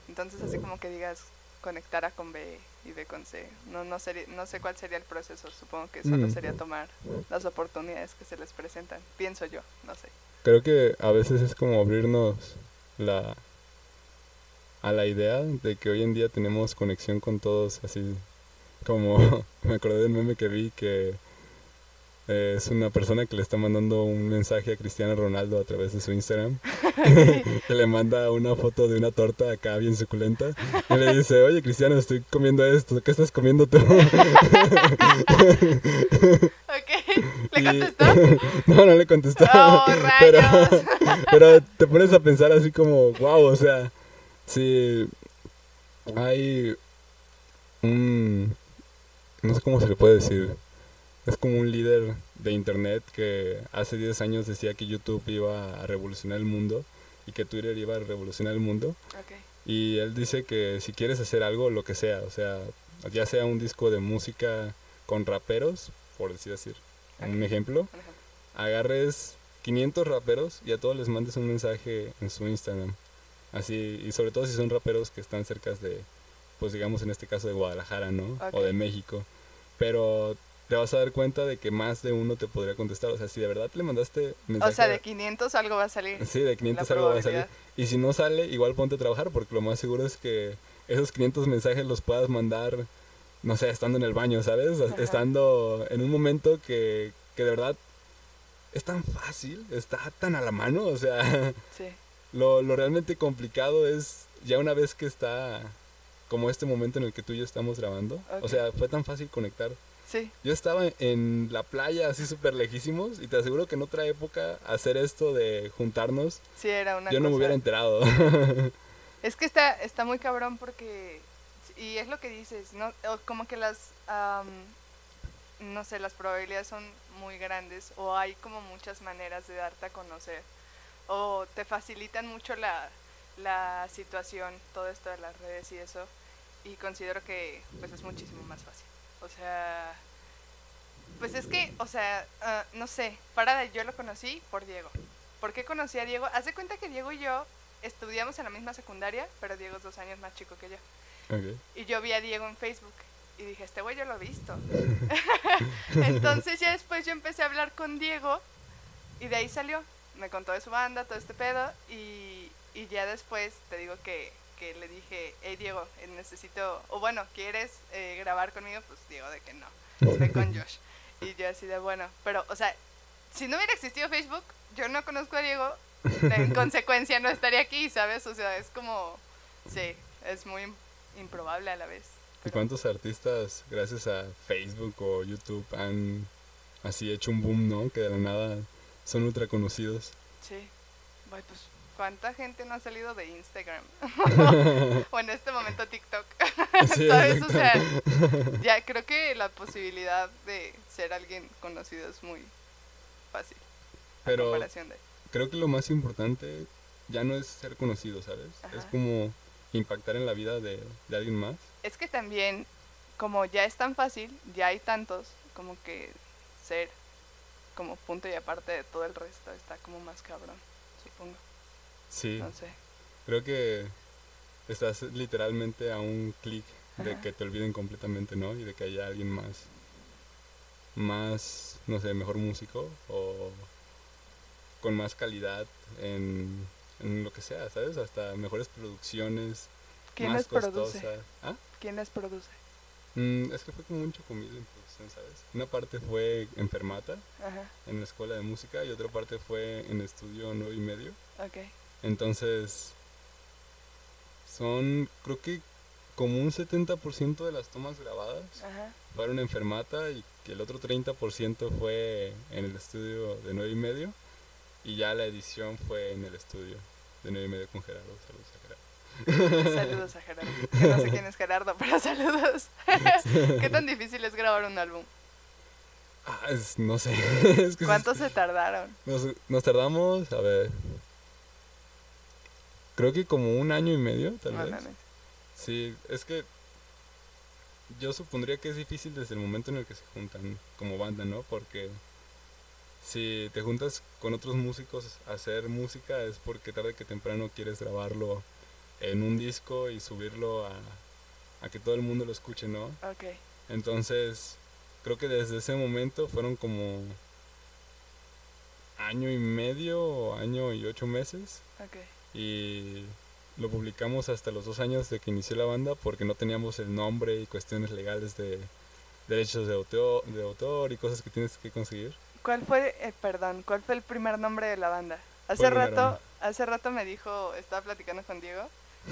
Entonces así como que digas, conectar A con B y B con C. No, no, sería, no sé cuál sería el proceso, supongo que solo mm. sería tomar las oportunidades que se les presentan, pienso yo, no sé. Creo que a veces es como abrirnos la a la idea de que hoy en día tenemos conexión con todos, así como me acordé del meme que vi que es una persona que le está mandando un mensaje a Cristiano Ronaldo a través de su Instagram. que le manda una foto de una torta acá bien suculenta. Y le dice, oye Cristiano, estoy comiendo esto. ¿Qué estás comiendo tú? ok. ¿Le contestó? no, no le contestó. Oh, pero, pero te pones a pensar así como, wow, o sea, si hay un... No sé cómo se le puede decir es como un líder de internet que hace 10 años decía que YouTube iba a revolucionar el mundo y que Twitter iba a revolucionar el mundo. Y él dice que si quieres hacer algo, lo que sea, o sea, ya sea un disco de música con raperos, por decir así, un ejemplo, agarres 500 raperos y a todos les mandes un mensaje en su Instagram. Así, y sobre todo si son raperos que están cerca de, pues digamos en este caso de Guadalajara, ¿no? O de México. Pero te vas a dar cuenta de que más de uno te podría contestar. O sea, si de verdad le mandaste mensaje. O sea, de 500 algo va a salir. Sí, de 500 algo va a salir. Y si no sale, igual ponte a trabajar, porque lo más seguro es que esos 500 mensajes los puedas mandar, no sé, estando en el baño, ¿sabes? Estando en un momento que, que de verdad es tan fácil, está tan a la mano. O sea, sí. lo, lo realmente complicado es ya una vez que está como este momento en el que tú y yo estamos grabando. O sea, fue tan fácil conectar yo estaba en la playa así súper lejísimos y te aseguro que en otra época hacer esto de juntarnos, sí, era una yo no me hubiera enterado. es que está, está muy cabrón porque, y es lo que dices, ¿no? como que las, no sé, las probabilidades son muy grandes o hay como muchas maneras de darte a conocer o te facilitan mucho la, la situación, todo esto de las redes y eso, y considero que pues es muchísimo más fácil. O sea, pues es que, o sea, ah, no sé, para yo lo conocí por Diego. ¿Por qué conocí a Diego? Haz de cuenta que Diego y yo estudiamos en la misma secundaria, pero Diego es dos años más chico que yo. Y yo vi a Diego en Facebook y dije, este güey yo lo he visto. Entonces ya después yo empecé a hablar con Diego y de ahí salió. Me contó de su banda, todo este pedo y, y ya después te digo que que le dije, hey Diego, eh, necesito, o bueno, ¿quieres eh, grabar conmigo? Pues Diego de que no, estoy con Josh. Y yo así de, bueno, pero, o sea, si no hubiera existido Facebook, yo no conozco a Diego, en consecuencia no estaría aquí, ¿sabes? O sea, es como, sí, es muy improbable a la vez. ¿Y cuántos artistas, gracias a Facebook o YouTube, han así hecho un boom, ¿no? Que de la nada son ultra conocidos. Sí, pues ¿Cuánta gente no ha salido de Instagram? o en este momento TikTok. ¿Sabes? O sea, ya creo que la posibilidad de ser alguien conocido es muy fácil. Pero creo que lo más importante ya no es ser conocido, ¿sabes? Es como impactar en la vida de, de alguien más. Es que también, como ya es tan fácil, ya hay tantos, como que ser como punto y aparte de todo el resto está como más cabrón, supongo. Sí. Creo que estás literalmente a un clic de que te olviden completamente, ¿no? Y de que haya alguien más, más, no sé, mejor músico o con más calidad en, lo que sea, ¿sabes? Hasta mejores producciones. ¿Quién más les produce? ¿Ah? ¿Quién les produce? Mm, es que fue como un chocomil en producción, ¿sabes? Una parte fue en Fermata, en la escuela de música, y otra parte fue en estudio nueve y medio. Okay. Entonces, son creo que como un 70% de las tomas grabadas fueron en Fermata y que el otro 30% fue en el estudio de 9 y medio y ya la edición fue en el estudio de 9 y medio con Gerardo. Saludos a Gerardo. Saludos a Gerardo. no sé quién es Gerardo, pero saludos. ¿Qué tan difícil es grabar un álbum? Ah, no sé. ¿Cuánto se tardaron? Nos, nos tardamos, a ver, Creo que como un año y medio, tal vez. Sí, es que yo supondría que es difícil desde el momento en el que se juntan como banda, ¿no? Porque si te juntas con otros músicos a hacer música es porque tarde que temprano quieres grabarlo en un disco y subirlo a, a que todo el mundo lo escuche, ¿no? Ok. Entonces, creo que desde ese momento fueron como año y medio, año y ocho meses. Ok. Y lo publicamos hasta los dos años de que inició la banda porque no teníamos el nombre y cuestiones legales de derechos de autor, de autor y cosas que tienes que conseguir. ¿Cuál fue, eh, perdón, cuál fue el primer nombre de la banda? Hace rato, hace rato me dijo, estaba platicando con Diego,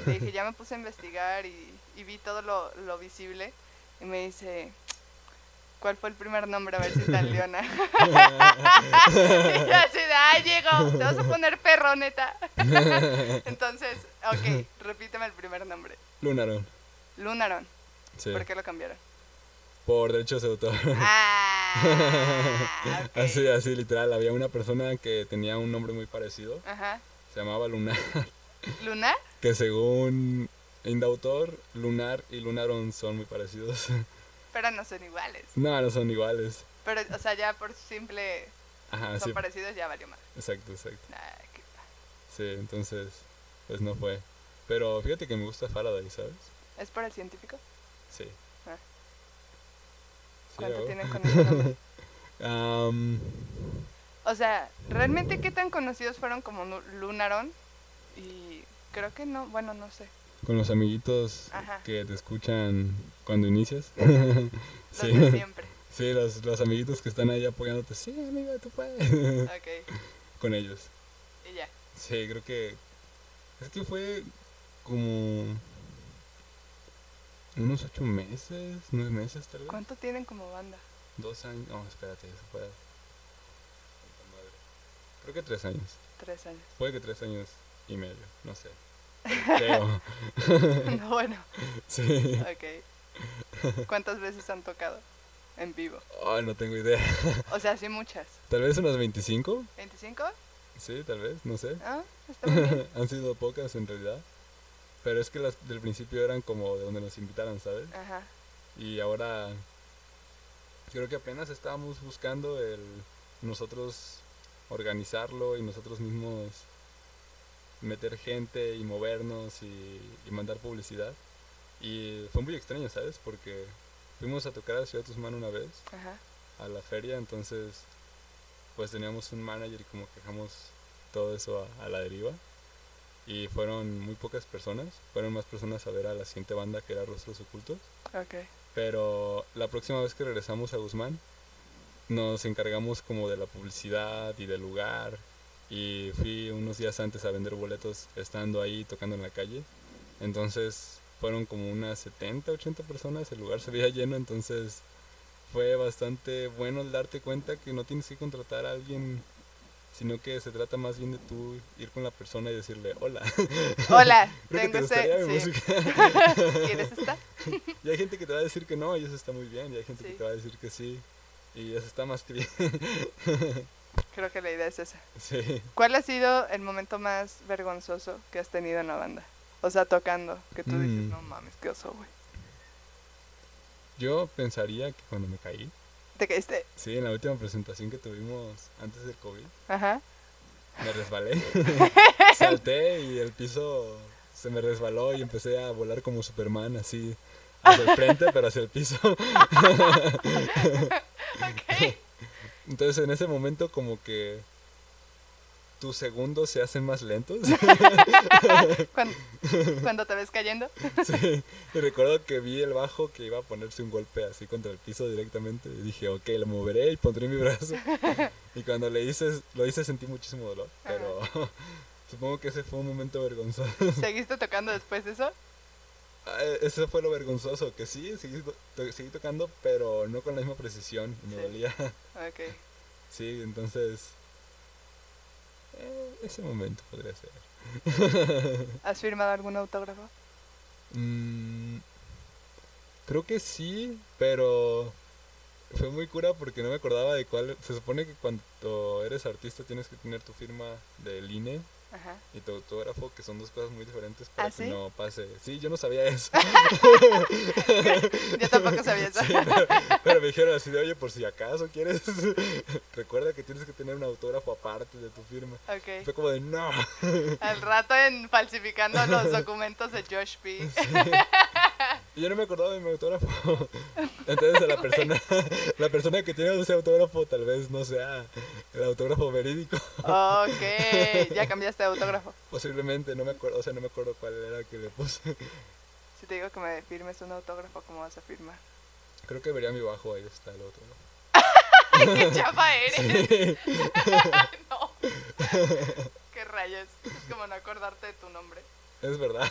le dije, ya me puse a investigar y, vi todo lo, lo, visible y me dice, ¿cuál fue el primer nombre? A ver si está Leona. y así de, ay, Diego, te vas a poner perro, neta. Entonces, ok, repíteme el primer nombre. Lunaron. Lunaron. Sí. ¿Por qué lo cambiaron? Por derechos de autor. Ah, así, así, literal. Había una persona que tenía un nombre muy parecido. Ajá. Se llamaba Lunar. ¿Lunar? Que según Indautor, Lunar y Lunaron son muy parecidos. Pero no son iguales. No, no son iguales. Pero, o sea, ya por simple Ajá, son parecidos, ya valió más. Exacto, exacto. Sí, entonces, pues no fue. Pero fíjate que me gusta Faraday, ¿sabes? ¿Es por el científico? Sí. ¿Cuánto tienen con ese nombre? o sea, ¿realmente qué tan conocidos fueron como Lunaron? Y creo que no, bueno, no sé. Con los amiguitos que te escuchan cuando inicias. sí. Los de siempre. Sí, los, los amiguitos que están ahí apoyándote. Sí, amigo, tú puedes. ok. Con ellos. Y ya. Sí, creo que... Es que fue como unos ocho meses, nueve meses tal vez. ¿Cuánto tienen como banda? Dos años. No, espérate, eso puede. Creo que tres años. Tres años. Puede que tres años y medio, no sé. Creo. no, bueno. Sí. Ok. ¿Cuántas veces han tocado en vivo? Oh, no tengo idea. o sea, sí muchas. Tal vez unas 25. ¿25? Sí, tal vez, no sé. Ah, está bien. Han sido pocas en realidad. Pero es que las del principio eran como de donde nos invitaron, ¿sabes? Ajá. Y ahora creo que apenas estábamos buscando el nosotros organizarlo y nosotros mismos meter gente y movernos y, mandar publicidad. Y fue muy extraño, ¿sabes? Porque fuimos a tocar a Ciudad Tuzmán una vez, Ajá. a la feria, entonces pues teníamos un manager y como que dejamos todo eso a la deriva y fueron muy pocas personas, fueron más personas a ver a la siguiente banda que era Rostros Ocultos. Okay. Pero la próxima vez que regresamos a Guzmán, nos encargamos como de la publicidad y del lugar y fui unos días antes a vender boletos estando ahí tocando en la calle. Entonces fueron como unas 70, 80 personas, el lugar se veía lleno, entonces fue bastante bueno el darte cuenta que no tienes que contratar a alguien sino que se trata más bien de tú ir con la persona y decirle, hola. Hola, tengo ese... Sí. ¿Quieres estar? y hay gente que te va a decir que no, y eso está muy bien, y hay gente que te va a decir que sí, y eso está más que bien. Creo que la idea es esa. Sí. ¿Cuál ha sido el momento más vergonzoso que has tenido en la banda? O sea, tocando, que tú dices, mm. no mames, qué oso, güey. Yo pensaría que cuando me caí, ¿Te caíste? Sí, en la última presentación que tuvimos antes del COVID. Ajá. Me resbalé. Salté y el piso se me resbaló y empecé a volar como Superman, así hacia el frente, pero hacia el piso. okay. Entonces en ese momento como que tus segundos se hacen más lentos. ¿Cuando, te ves cayendo. sí, y recuerdo que vi el bajo que iba a ponerse un golpe así contra el piso directamente y dije, ok, lo moveré y pondré mi brazo. y cuando le hice, lo hice sentí muchísimo dolor, pero supongo que ese fue un momento vergonzoso. ¿Seguiste tocando después de eso? Ah, e, eso fue lo vergonzoso, que sí, seguí, seguí tocando, pero no con la misma precisión, me dolía. Ok. Sí, entonces eh, ese momento podría ser. ¿Has firmado algún autógrafo? Mm, creo que sí, pero fue muy cura porque no me acordaba de cuál. Se supone que cuando eres artista tienes que tener tu firma del INE y tu autógrafo, que son dos cosas muy diferentes para ¿Ah, que no pase. Sí, yo no sabía eso. yo tampoco sabía eso. pero, me dijeron así de, oye, por si acaso quieres, recuerda que tienes que tener un autógrafo aparte de tu firma. Fue como de, no. Al rato en falsificando los documentos de Josh P. Y yo no me acordaba de mi autógrafo. Entonces la persona, la persona que tiene ese autógrafo tal vez no sea el autógrafo verídico. Ok, ya cambiaste de autógrafo. Posiblemente, no me acuerdo, o sea, no me acuerdo cuál era que le puse. Si te digo que me firmes un autógrafo, ¿cómo vas a firmar? Creo que vería mi bajo, ahí está el autógrafo. ¡Qué chapa eres! no. ¿Qué rayos? Es como no acordarte de tu nombre. Es verdad.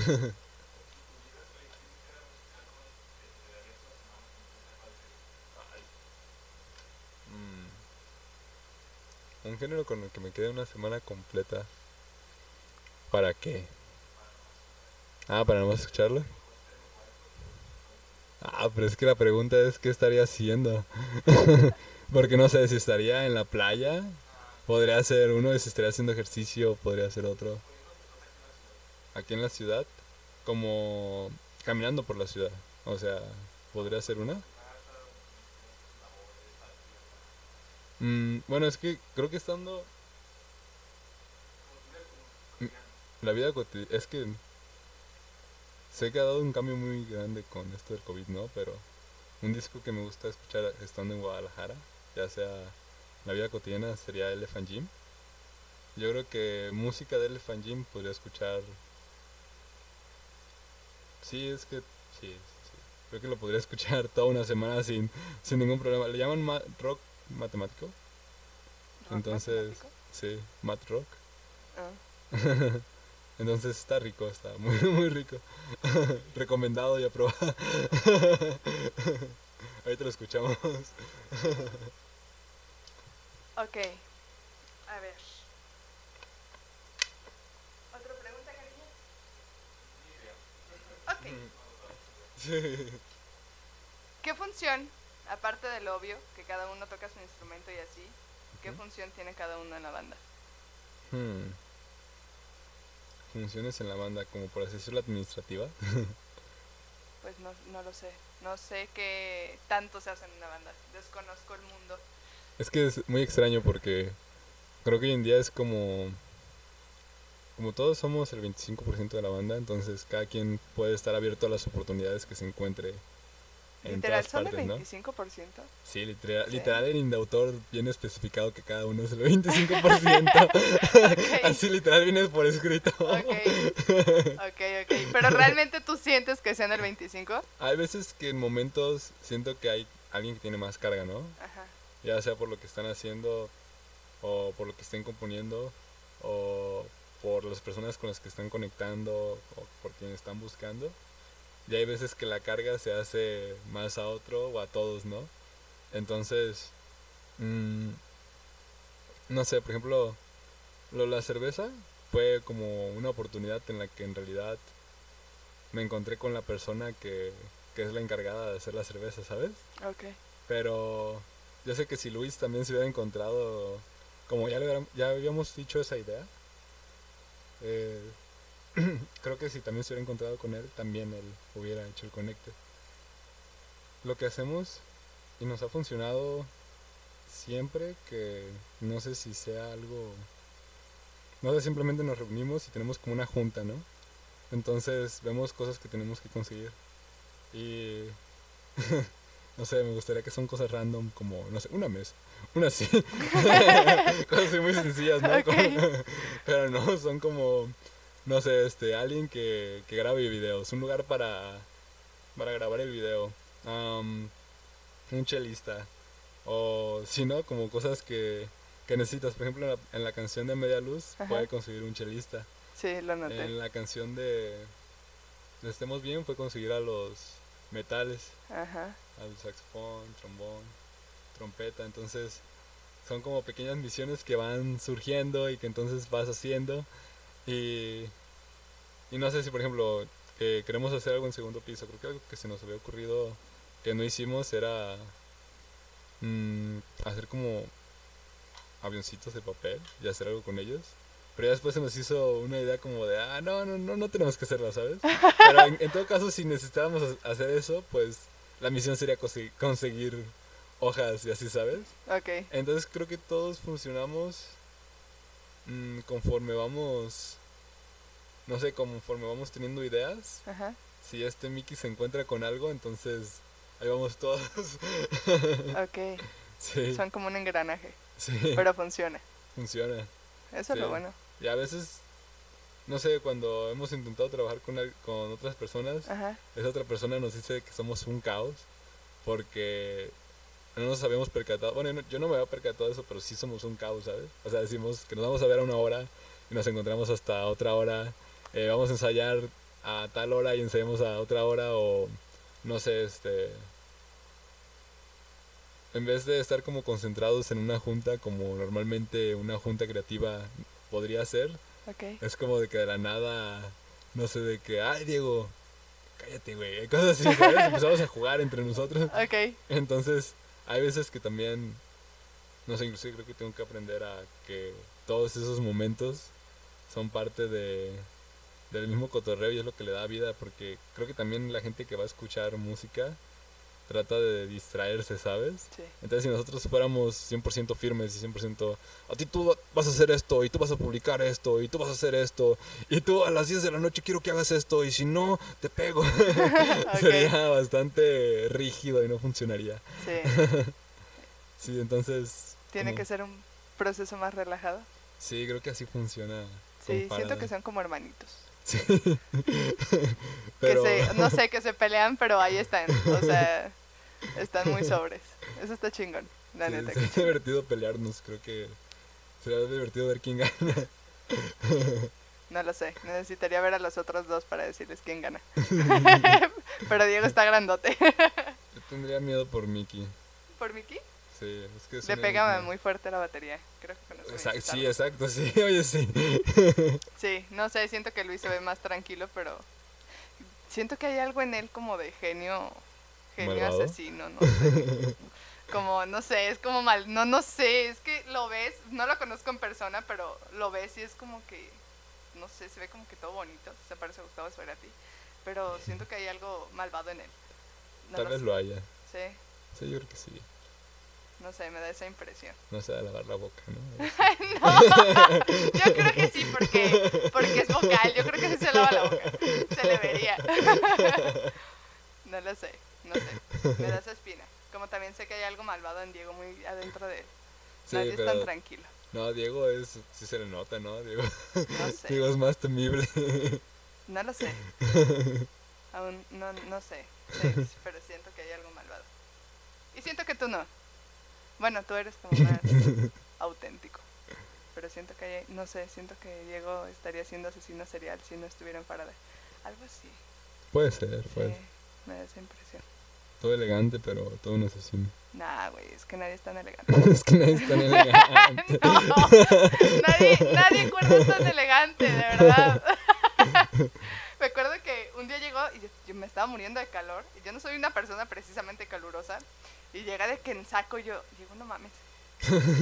Mm. Un género con el que me quede una semana completa. ¿Para qué? Ah, para no escucharlo. Ah, pero es que la pregunta es qué estaría haciendo. Porque no sé si estaría en la playa. Podría ser uno, si estaría haciendo ejercicio, podría ser otro aquí en la ciudad como caminando por la ciudad. O sea, ¿podría ser una? Mm, bueno, es que creo que estando... La vida cotidiana... Es que... Sé que ha dado un cambio muy grande con esto del COVID, ¿no? Pero un disco que me gusta escuchar estando en Guadalajara, ya sea la vida cotidiana, sería Elephant Gym. Yo creo que música de Elephant Gym podría escuchar Sí, es que sí, sí, Creo que lo podría escuchar toda una semana sin, sin ningún problema. Le llaman rock matemático. Entonces, sí, mat rock. Ah. Entonces está rico, está muy, muy rico. Recomendado y aprobado. Ahorita lo escuchamos. ok. A ver. ¿Qué función, aparte del obvio, que cada uno toca su instrumento y así, qué función tiene cada uno en la banda? Hmm. Funciones en la banda, como por así decirlo, administrativa. pues no, no lo sé. No sé qué tanto se hace en una banda. Desconozco el mundo. Es que es muy extraño porque creo que hoy en día es como como todos somos el 25% de la banda, entonces cada quien puede estar abierto a las oportunidades que se encuentre en literal, todas partes, ¿son el 25%? Sí, literal, literal en Indautor viene especificado que cada uno es el 25%. Así literal viene por escrito. ok, ok, ok. Pero realmente tú sientes que sean el 25%? Hay veces que en momentos siento que hay alguien que tiene más carga, ¿no? Ajá. Ya sea por lo que están haciendo o por lo que estén componiendo o por las personas con las que están conectando o por quienes están buscando. Y hay veces que la carga se hace más a otro o a todos, ¿no? Entonces, mm, no sé, por ejemplo, lo, la cerveza fue como una oportunidad en la que en realidad me encontré con la persona que, que es la encargada de hacer la cerveza, ¿sabes? Ok. Pero yo sé que si Luis también se hubiera encontrado, como ya, le, ya habíamos dicho esa idea, eh, creo que si también se hubiera encontrado con él, también él hubiera hecho el conecte. Lo que hacemos y nos ha funcionado siempre que no sé si sea algo no sé simplemente nos reunimos y tenemos como una junta no entonces vemos cosas que tenemos que conseguir y no sé me gustaría que son cosas random como no sé una mesa una sí cosas muy sencillas no pero no son como no sé este alguien que, que grabe videos un lugar para para grabar el video un chelista o si no como cosas que, que necesitas. Por ejemplo en la, canción de Media Luz puede conseguir un chelista. Sí lo noté en la canción de Estemos bien fue conseguir a los metales Ajá. al saxofón trombón trompeta entonces son como pequeñas misiones que van surgiendo y que entonces vas haciendo. Y, y no sé si, por ejemplo, eh, queremos hacer algo en segundo piso. Creo que algo que se nos había ocurrido que no hicimos era mm, hacer como avioncitos de papel y hacer algo con ellos. Pero ya después se nos hizo una idea como de, ah, no, no, no, no tenemos que hacerla, ¿sabes? Pero en, todo caso, si necesitábamos hacer eso, pues la misión sería conseguir hojas y así, ¿sabes? Ok. Entonces creo que todos funcionamos mm, conforme vamos, no sé, conforme vamos teniendo ideas. Ajá. Si este Mickey se encuentra con algo, entonces ahí vamos todos. ok. Sí. Son como un engranaje. Sí. Pero funciona. Funciona. Eso es lo bueno. Y a veces, no sé, cuando hemos intentado trabajar con, con otras personas, esa otra persona nos dice que somos un caos porque no nos habíamos percatado. Bueno, yo no me había percatado de eso, pero sí somos un caos, ¿sabes? O sea, decimos que nos vamos a ver a una hora y nos encontramos hasta otra hora. Eh, vamos a ensayar a tal hora y ensayamos a otra hora o no sé, este en vez de estar como concentrados en una junta como normalmente una junta creativa podría ser, es como de que de la nada, no sé, de que, ay Diego, cállate, güey, cosas así, ¿sabes? Empezamos a jugar entre nosotros. Ok. Entonces, hay veces que también, no sé, inclusive creo que tengo que aprender a que todos esos momentos son parte de, del mismo cotorreo y es lo que le da vida, porque creo que también la gente que va a escuchar música trata de distraerse, ¿sabes? Sí. Entonces, si nosotros fuéramos 100% firmes y 100%, a ti tú vas a hacer esto, y tú vas a publicar esto, y tú vas a hacer esto, y tú a las 10 de la noche quiero que hagas esto, y si no, te pego. Sería bastante rígido y no funcionaría. Sí. sí, entonces... Tiene que ser un proceso más relajado. Sí, creo que así funciona. Sí, siento que son como hermanitos. Sí. pero... que se, no sé, que se pelean, pero ahí están. O sea, están muy sobres. Eso está chingón, la sí, neta. Sería divertido pelearnos, creo que sería divertido ver quién gana. No lo sé, necesitaría ver a los otros dos para decirles quién gana. Pero Diego está grandote. Yo tendría miedo por Mickey. ¿Por Mickey? Sí, es que Le pega muy fuerte la batería, creo que Sí, exacto, sí, oye, sí. Sí, no sé, siento que Luis se ve más tranquilo, pero siento que hay algo en él como de genio genio asesino, no sé. como, no sé, es como mal, no, no sé, es que lo ves, no lo conozco en persona, pero lo ves y es como que, no sé, se ve como que todo bonito, se parece a Gustavo ti pero siento que hay algo malvado en él. Tal vez lo haya. Sí. Sí, yo creo que sí. No sé, me da esa impresión. No se va a lavar la boca, ¿no? no, yo creo que sí, porque, porque es vocal. Yo creo que sí se lava la boca. Se le vería. no lo sé. No sé, me da esa espina. Como también sé que hay algo malvado en Diego muy adentro de él. Nadie es tan tranquilo. No, Diego es, sí se le nota, ¿no? Diego, no sé. Diego es más temible. No lo sé. Aún no, no sé. pero siento que hay algo malvado. Y siento que tú no. Bueno, tú eres como más auténtico. Pero siento que hay, no sé, siento que Diego estaría siendo asesino serial si no estuviera en Faraday. Algo así. Puede ser, puede ser. Me da esa impresión. Todo elegante, pero todo un asesino. Nah, güey, es que nadie es tan elegante. es que nadie es tan elegante. no, nadie, nadie es tan elegante, de verdad. me acuerdo que un día llegó y yo, me estaba muriendo de calor. Y yo no soy una persona precisamente calurosa. Y llega de que en saco yo, digo, no mames.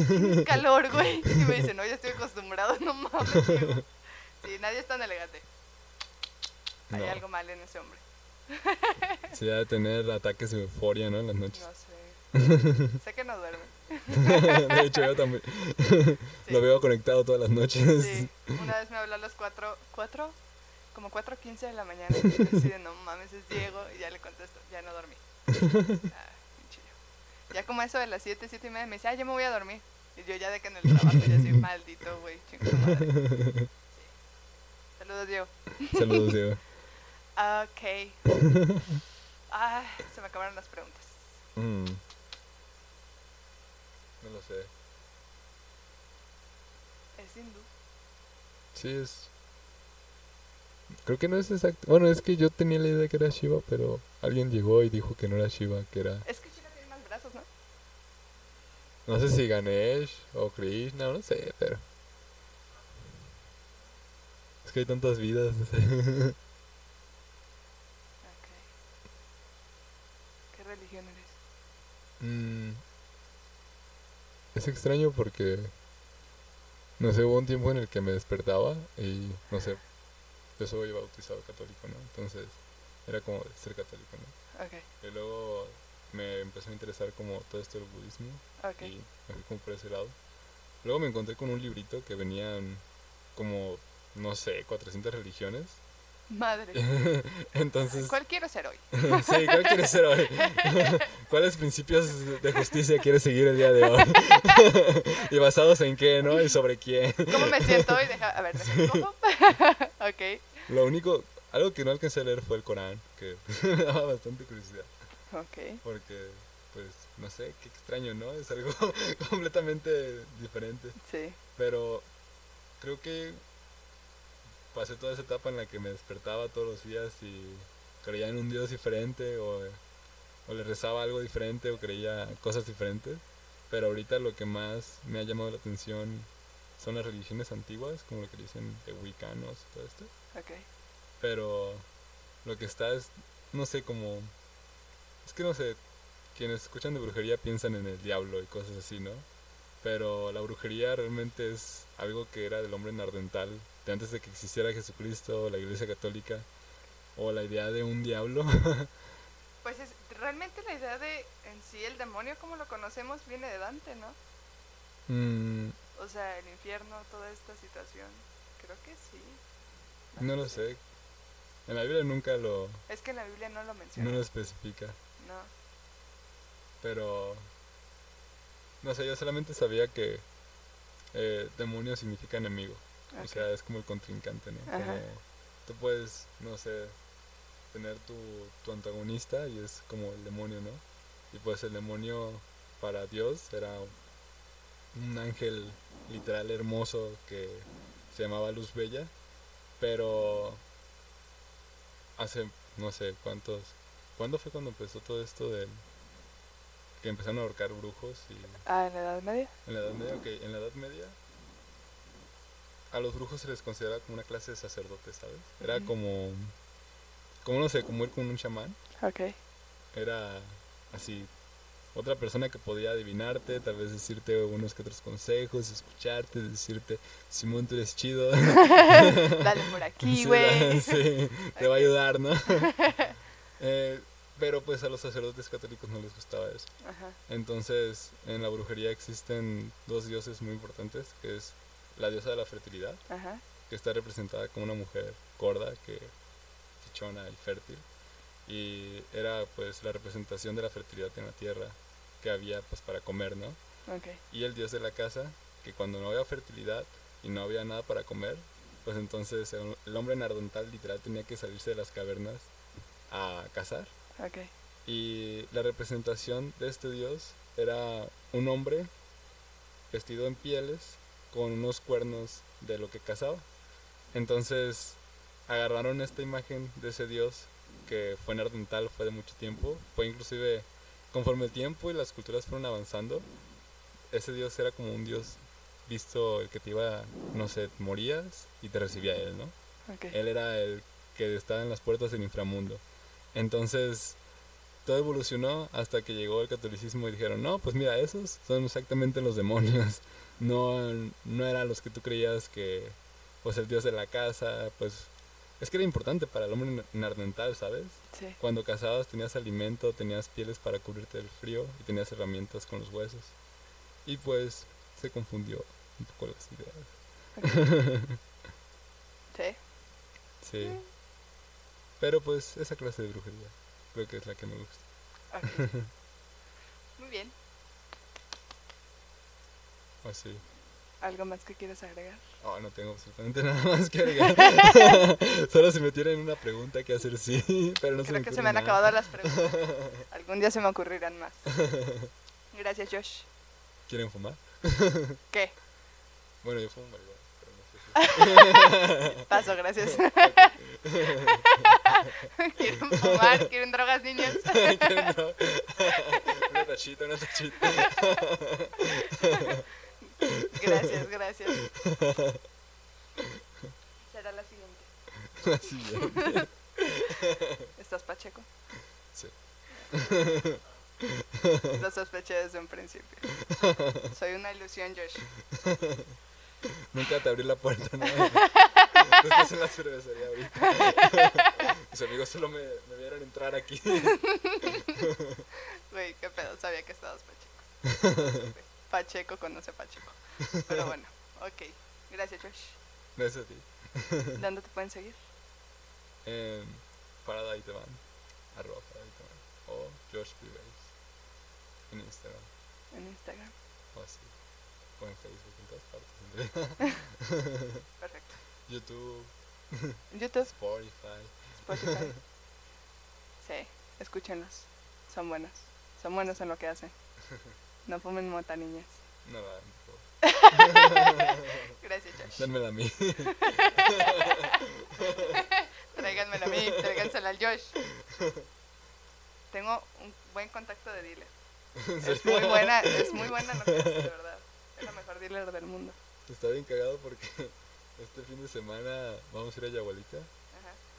Tienes calor, güey. Y me dice, no, ya estoy acostumbrado, no mames. sí, nadie es tan elegante. Hay algo mal en ese hombre. Sí, de tener ataques de euforia, ¿no? En las noches. No sé. sé que no duerme. de hecho, yo también. Lo veo conectado todas las noches. Sí. Una vez me habló a las 4, ¿4? Como 4.15 de la mañana. Y yo decía, no mames, es Diego. Y ya le contesto, ya no dormí. Ah, ya como eso de las 7, 7 y media me dice, ah, yo me voy a dormir. Y yo ya de que en el trabajo ya soy maldito, güey, chingo madre. Sí. Saludos, Diego. Saludos, Diego. Ok. ah, se me acabaron las preguntas. Mm. No lo sé. ¿Es hindú? Sí, es. Creo que no es exacto. Bueno, es que yo tenía la idea de que era Shiva, pero alguien llegó y dijo que no era Shiva, que era. Es que Shiva tiene más brazos, ¿no? No sé si Ganesh o Krishna, no sé, pero... Es que hay tantas vidas. ¿Qué religión eres? Mm, es extraño porque... No sé, hubo un tiempo en el que me despertaba y, no sé, yo soy bautizado católico, ¿no? Entonces, era como ser católico, ¿no? Okay. Y luego me empezó a interesar como todo esto del budismo y me fui como por ese lado. Luego me encontré con un librito que venían como, no sé, 400 religiones. Madre. Entonces... ¿Cuál quieres ser hoy? sí, ¿cuál quieres ser hoy? ¿Cuáles principios de justicia quieres seguir el día de hoy? ¿Y basados en qué, no? ¿Y sobre quién? ¿Cómo me siento hoy? Deja, a ver, ¿cómo? ok. Lo único, algo que no alcancé a leer fue el Corán, que me daba bastante curiosidad. Ok. Porque, pues, no sé, qué extraño, ¿no? Es algo completamente diferente. Sí. Pero creo que pasé toda esa etapa en la que me despertaba todos los días y creía en un Dios diferente o, o le rezaba algo diferente o creía cosas diferentes. Pero ahorita lo que más me ha llamado la atención son las religiones antiguas, como lo que dicen de Wiccanos y todo esto. Ok. Pero lo que está es, no sé, como... Es que no sé, quienes escuchan de brujería piensan en el diablo y cosas así, ¿no? Pero la brujería realmente es algo que era del hombre nardental, de antes de que existiera Jesucristo, la Iglesia Católica, o la idea de un diablo. pues es, realmente la idea de en sí el demonio como lo conocemos viene de Dante, ¿no? Mm. O sea, el infierno, toda esta situación. Creo que sí. No, lo sé. En la Biblia nunca lo... Es que en la Biblia no lo menciona. No lo especifica. No. Pero... No sé, yo solamente sabía que eh, demonio significa enemigo. O sea, es como el contrincante, ¿no? Como tú puedes, no sé, tener tu, tu antagonista y es como el demonio, ¿no? Y pues el demonio para Dios era un ángel literal hermoso que se llamaba Luz Bella, pero hace no sé cuántos, ¿cuándo fue cuando empezó todo esto de que empezaron a ahorcar brujos? Y, ah, en la Edad Media. En la Edad Media, ok, en la Edad Media a los brujos se les considera como una clase de sacerdotes, ¿sabes? Era como, como no sé, como ir con un chamán. Ok. Era así, otra persona que podía adivinarte, tal vez decirte unos que otros consejos, escucharte, decirte, Simón, tú eres chido. Dale por aquí, güey. sí, te va a ayudar, ¿no? eh, pero pues a los sacerdotes católicos no les gustaba eso. Ajá. Entonces, en la brujería existen dos dioses muy importantes, que es la diosa de la fertilidad, que está representada como una mujer gorda, que chichona y fértil. Y era pues la representación de la fertilidad en la tierra que había pues para comer, ¿no? Y el dios de la casa, que cuando no había fertilidad y no había nada para comer, pues entonces el, hombre nardental literal tenía que salirse de las cavernas a cazar. Y la representación de este dios era un hombre vestido en pieles con unos cuernos de lo que cazaba. Entonces agarraron esta imagen de ese dios que fue nardental, fue de mucho tiempo, fue inclusive conforme el tiempo y las culturas fueron avanzando, ese dios era como un dios visto el que te iba, no sé, morías y te recibía él, ¿no? Él era el que estaba en las puertas del inframundo. Entonces, todo evolucionó hasta que llegó el catolicismo y dijeron, no, pues mira, esos son exactamente los demonios. No, no eran los que tú creías que, pues el dios de la casa, pues es que era importante para el hombre nardental, ¿sabes? Sí. Cuando cazabas tenías alimento, tenías pieles para cubrirte del frío y tenías herramientas con los huesos. Y pues se confundió un poco las ideas. sí. Sí. Pero pues esa clase de brujería creo que es la que me gusta. Muy bien. Así. ¿Algo más que quieras agregar? Oh, no tengo absolutamente nada más que agregar. Solo si me tienen una pregunta que hacer, sí, pero no Creo se que se me han acabado las preguntas. Algún día se me ocurrirán más. Gracias, Josh. ¿Quieren fumar? ¿Qué? Bueno, yo fumo marihuana, pero no sé si... Paso, gracias. ¿Quieren fumar? ¿Quieren drogas, niños? ¿Quieren drogas? tachita, una tachita. gracias, gracias. Será la siguiente. La siguiente. ¿Estás pacheco? Sí. Lo sospeché desde un principio. Soy una ilusión, Josh. Nunca te abrí la puerta, ¿no? Estás en la cervecería ahorita. Mis amigos solo me, me vieron entrar aquí. Güey, qué pedo, sabía que estabas Pacheco. Pacheco conoce Pacheco. Pero bueno, ok. Gracias, Josh. Gracias a ti. ¿Dónde te pueden seguir? En Faraday te van. Arroba te van. O Josh Vives. En Instagram. En Instagram. O así. O en Facebook, en todas partes. Perfecto. YouTube. YouTube. Spotify. Spotify. Sí, escúchenlos. Son buenos. Son buenos en lo que hacen. No fumen mota, niñas. No por Gracias, Josh. Dánmela a mí. Tráiganmela a mí, tráigansela al Josh. Tengo un buen contacto de dealer. Es muy buena, es muy buena lo que hace, de verdad. Es la mejor dealer del mundo. Está bien cagado porque este fin de semana vamos a ir a Yagualica.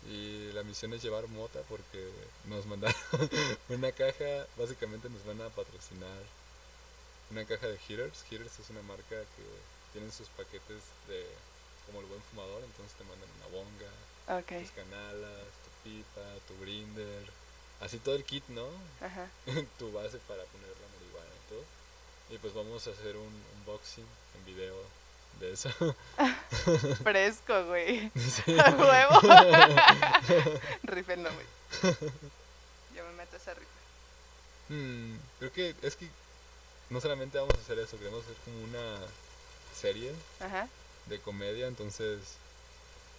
Y la misión es llevar mota porque nos mandaron una caja, básicamente nos van a patrocinar una caja de Heaters. Heaters es una marca que tienen sus paquetes de como el buen fumador, entonces te mandan una bonga, tus canalas, tu pipa, tu grinder, así todo el kit, ¿no? Ajá. tu base para poner la marihuana y todo. Y pues vamos a hacer un unboxing en video de eso. Fresco, güey. A huevo. no, güey. Yo me meto a esa rifa. Hmm, creo que es que no solamente vamos a hacer eso, queremos hacer como una serie de comedia, entonces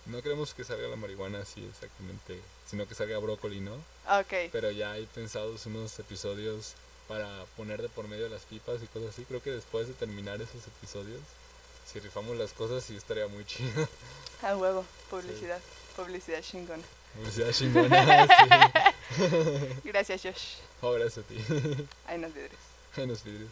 no queremos que salga la marihuana así exactamente, sino que salga brócoli, ¿no? Ok. Pero ya hay pensados unos episodios para poner de por medio las pipas y cosas así. Creo que después de terminar esos episodios, si rifamos las cosas, sí estaría muy chido. A huevo, publicidad, publicidad chingona. Publicidad chingona, sí. Gracias, Josh. Oh, gracias a ti. Ahí nos vidrios. Ahí nos vidrios.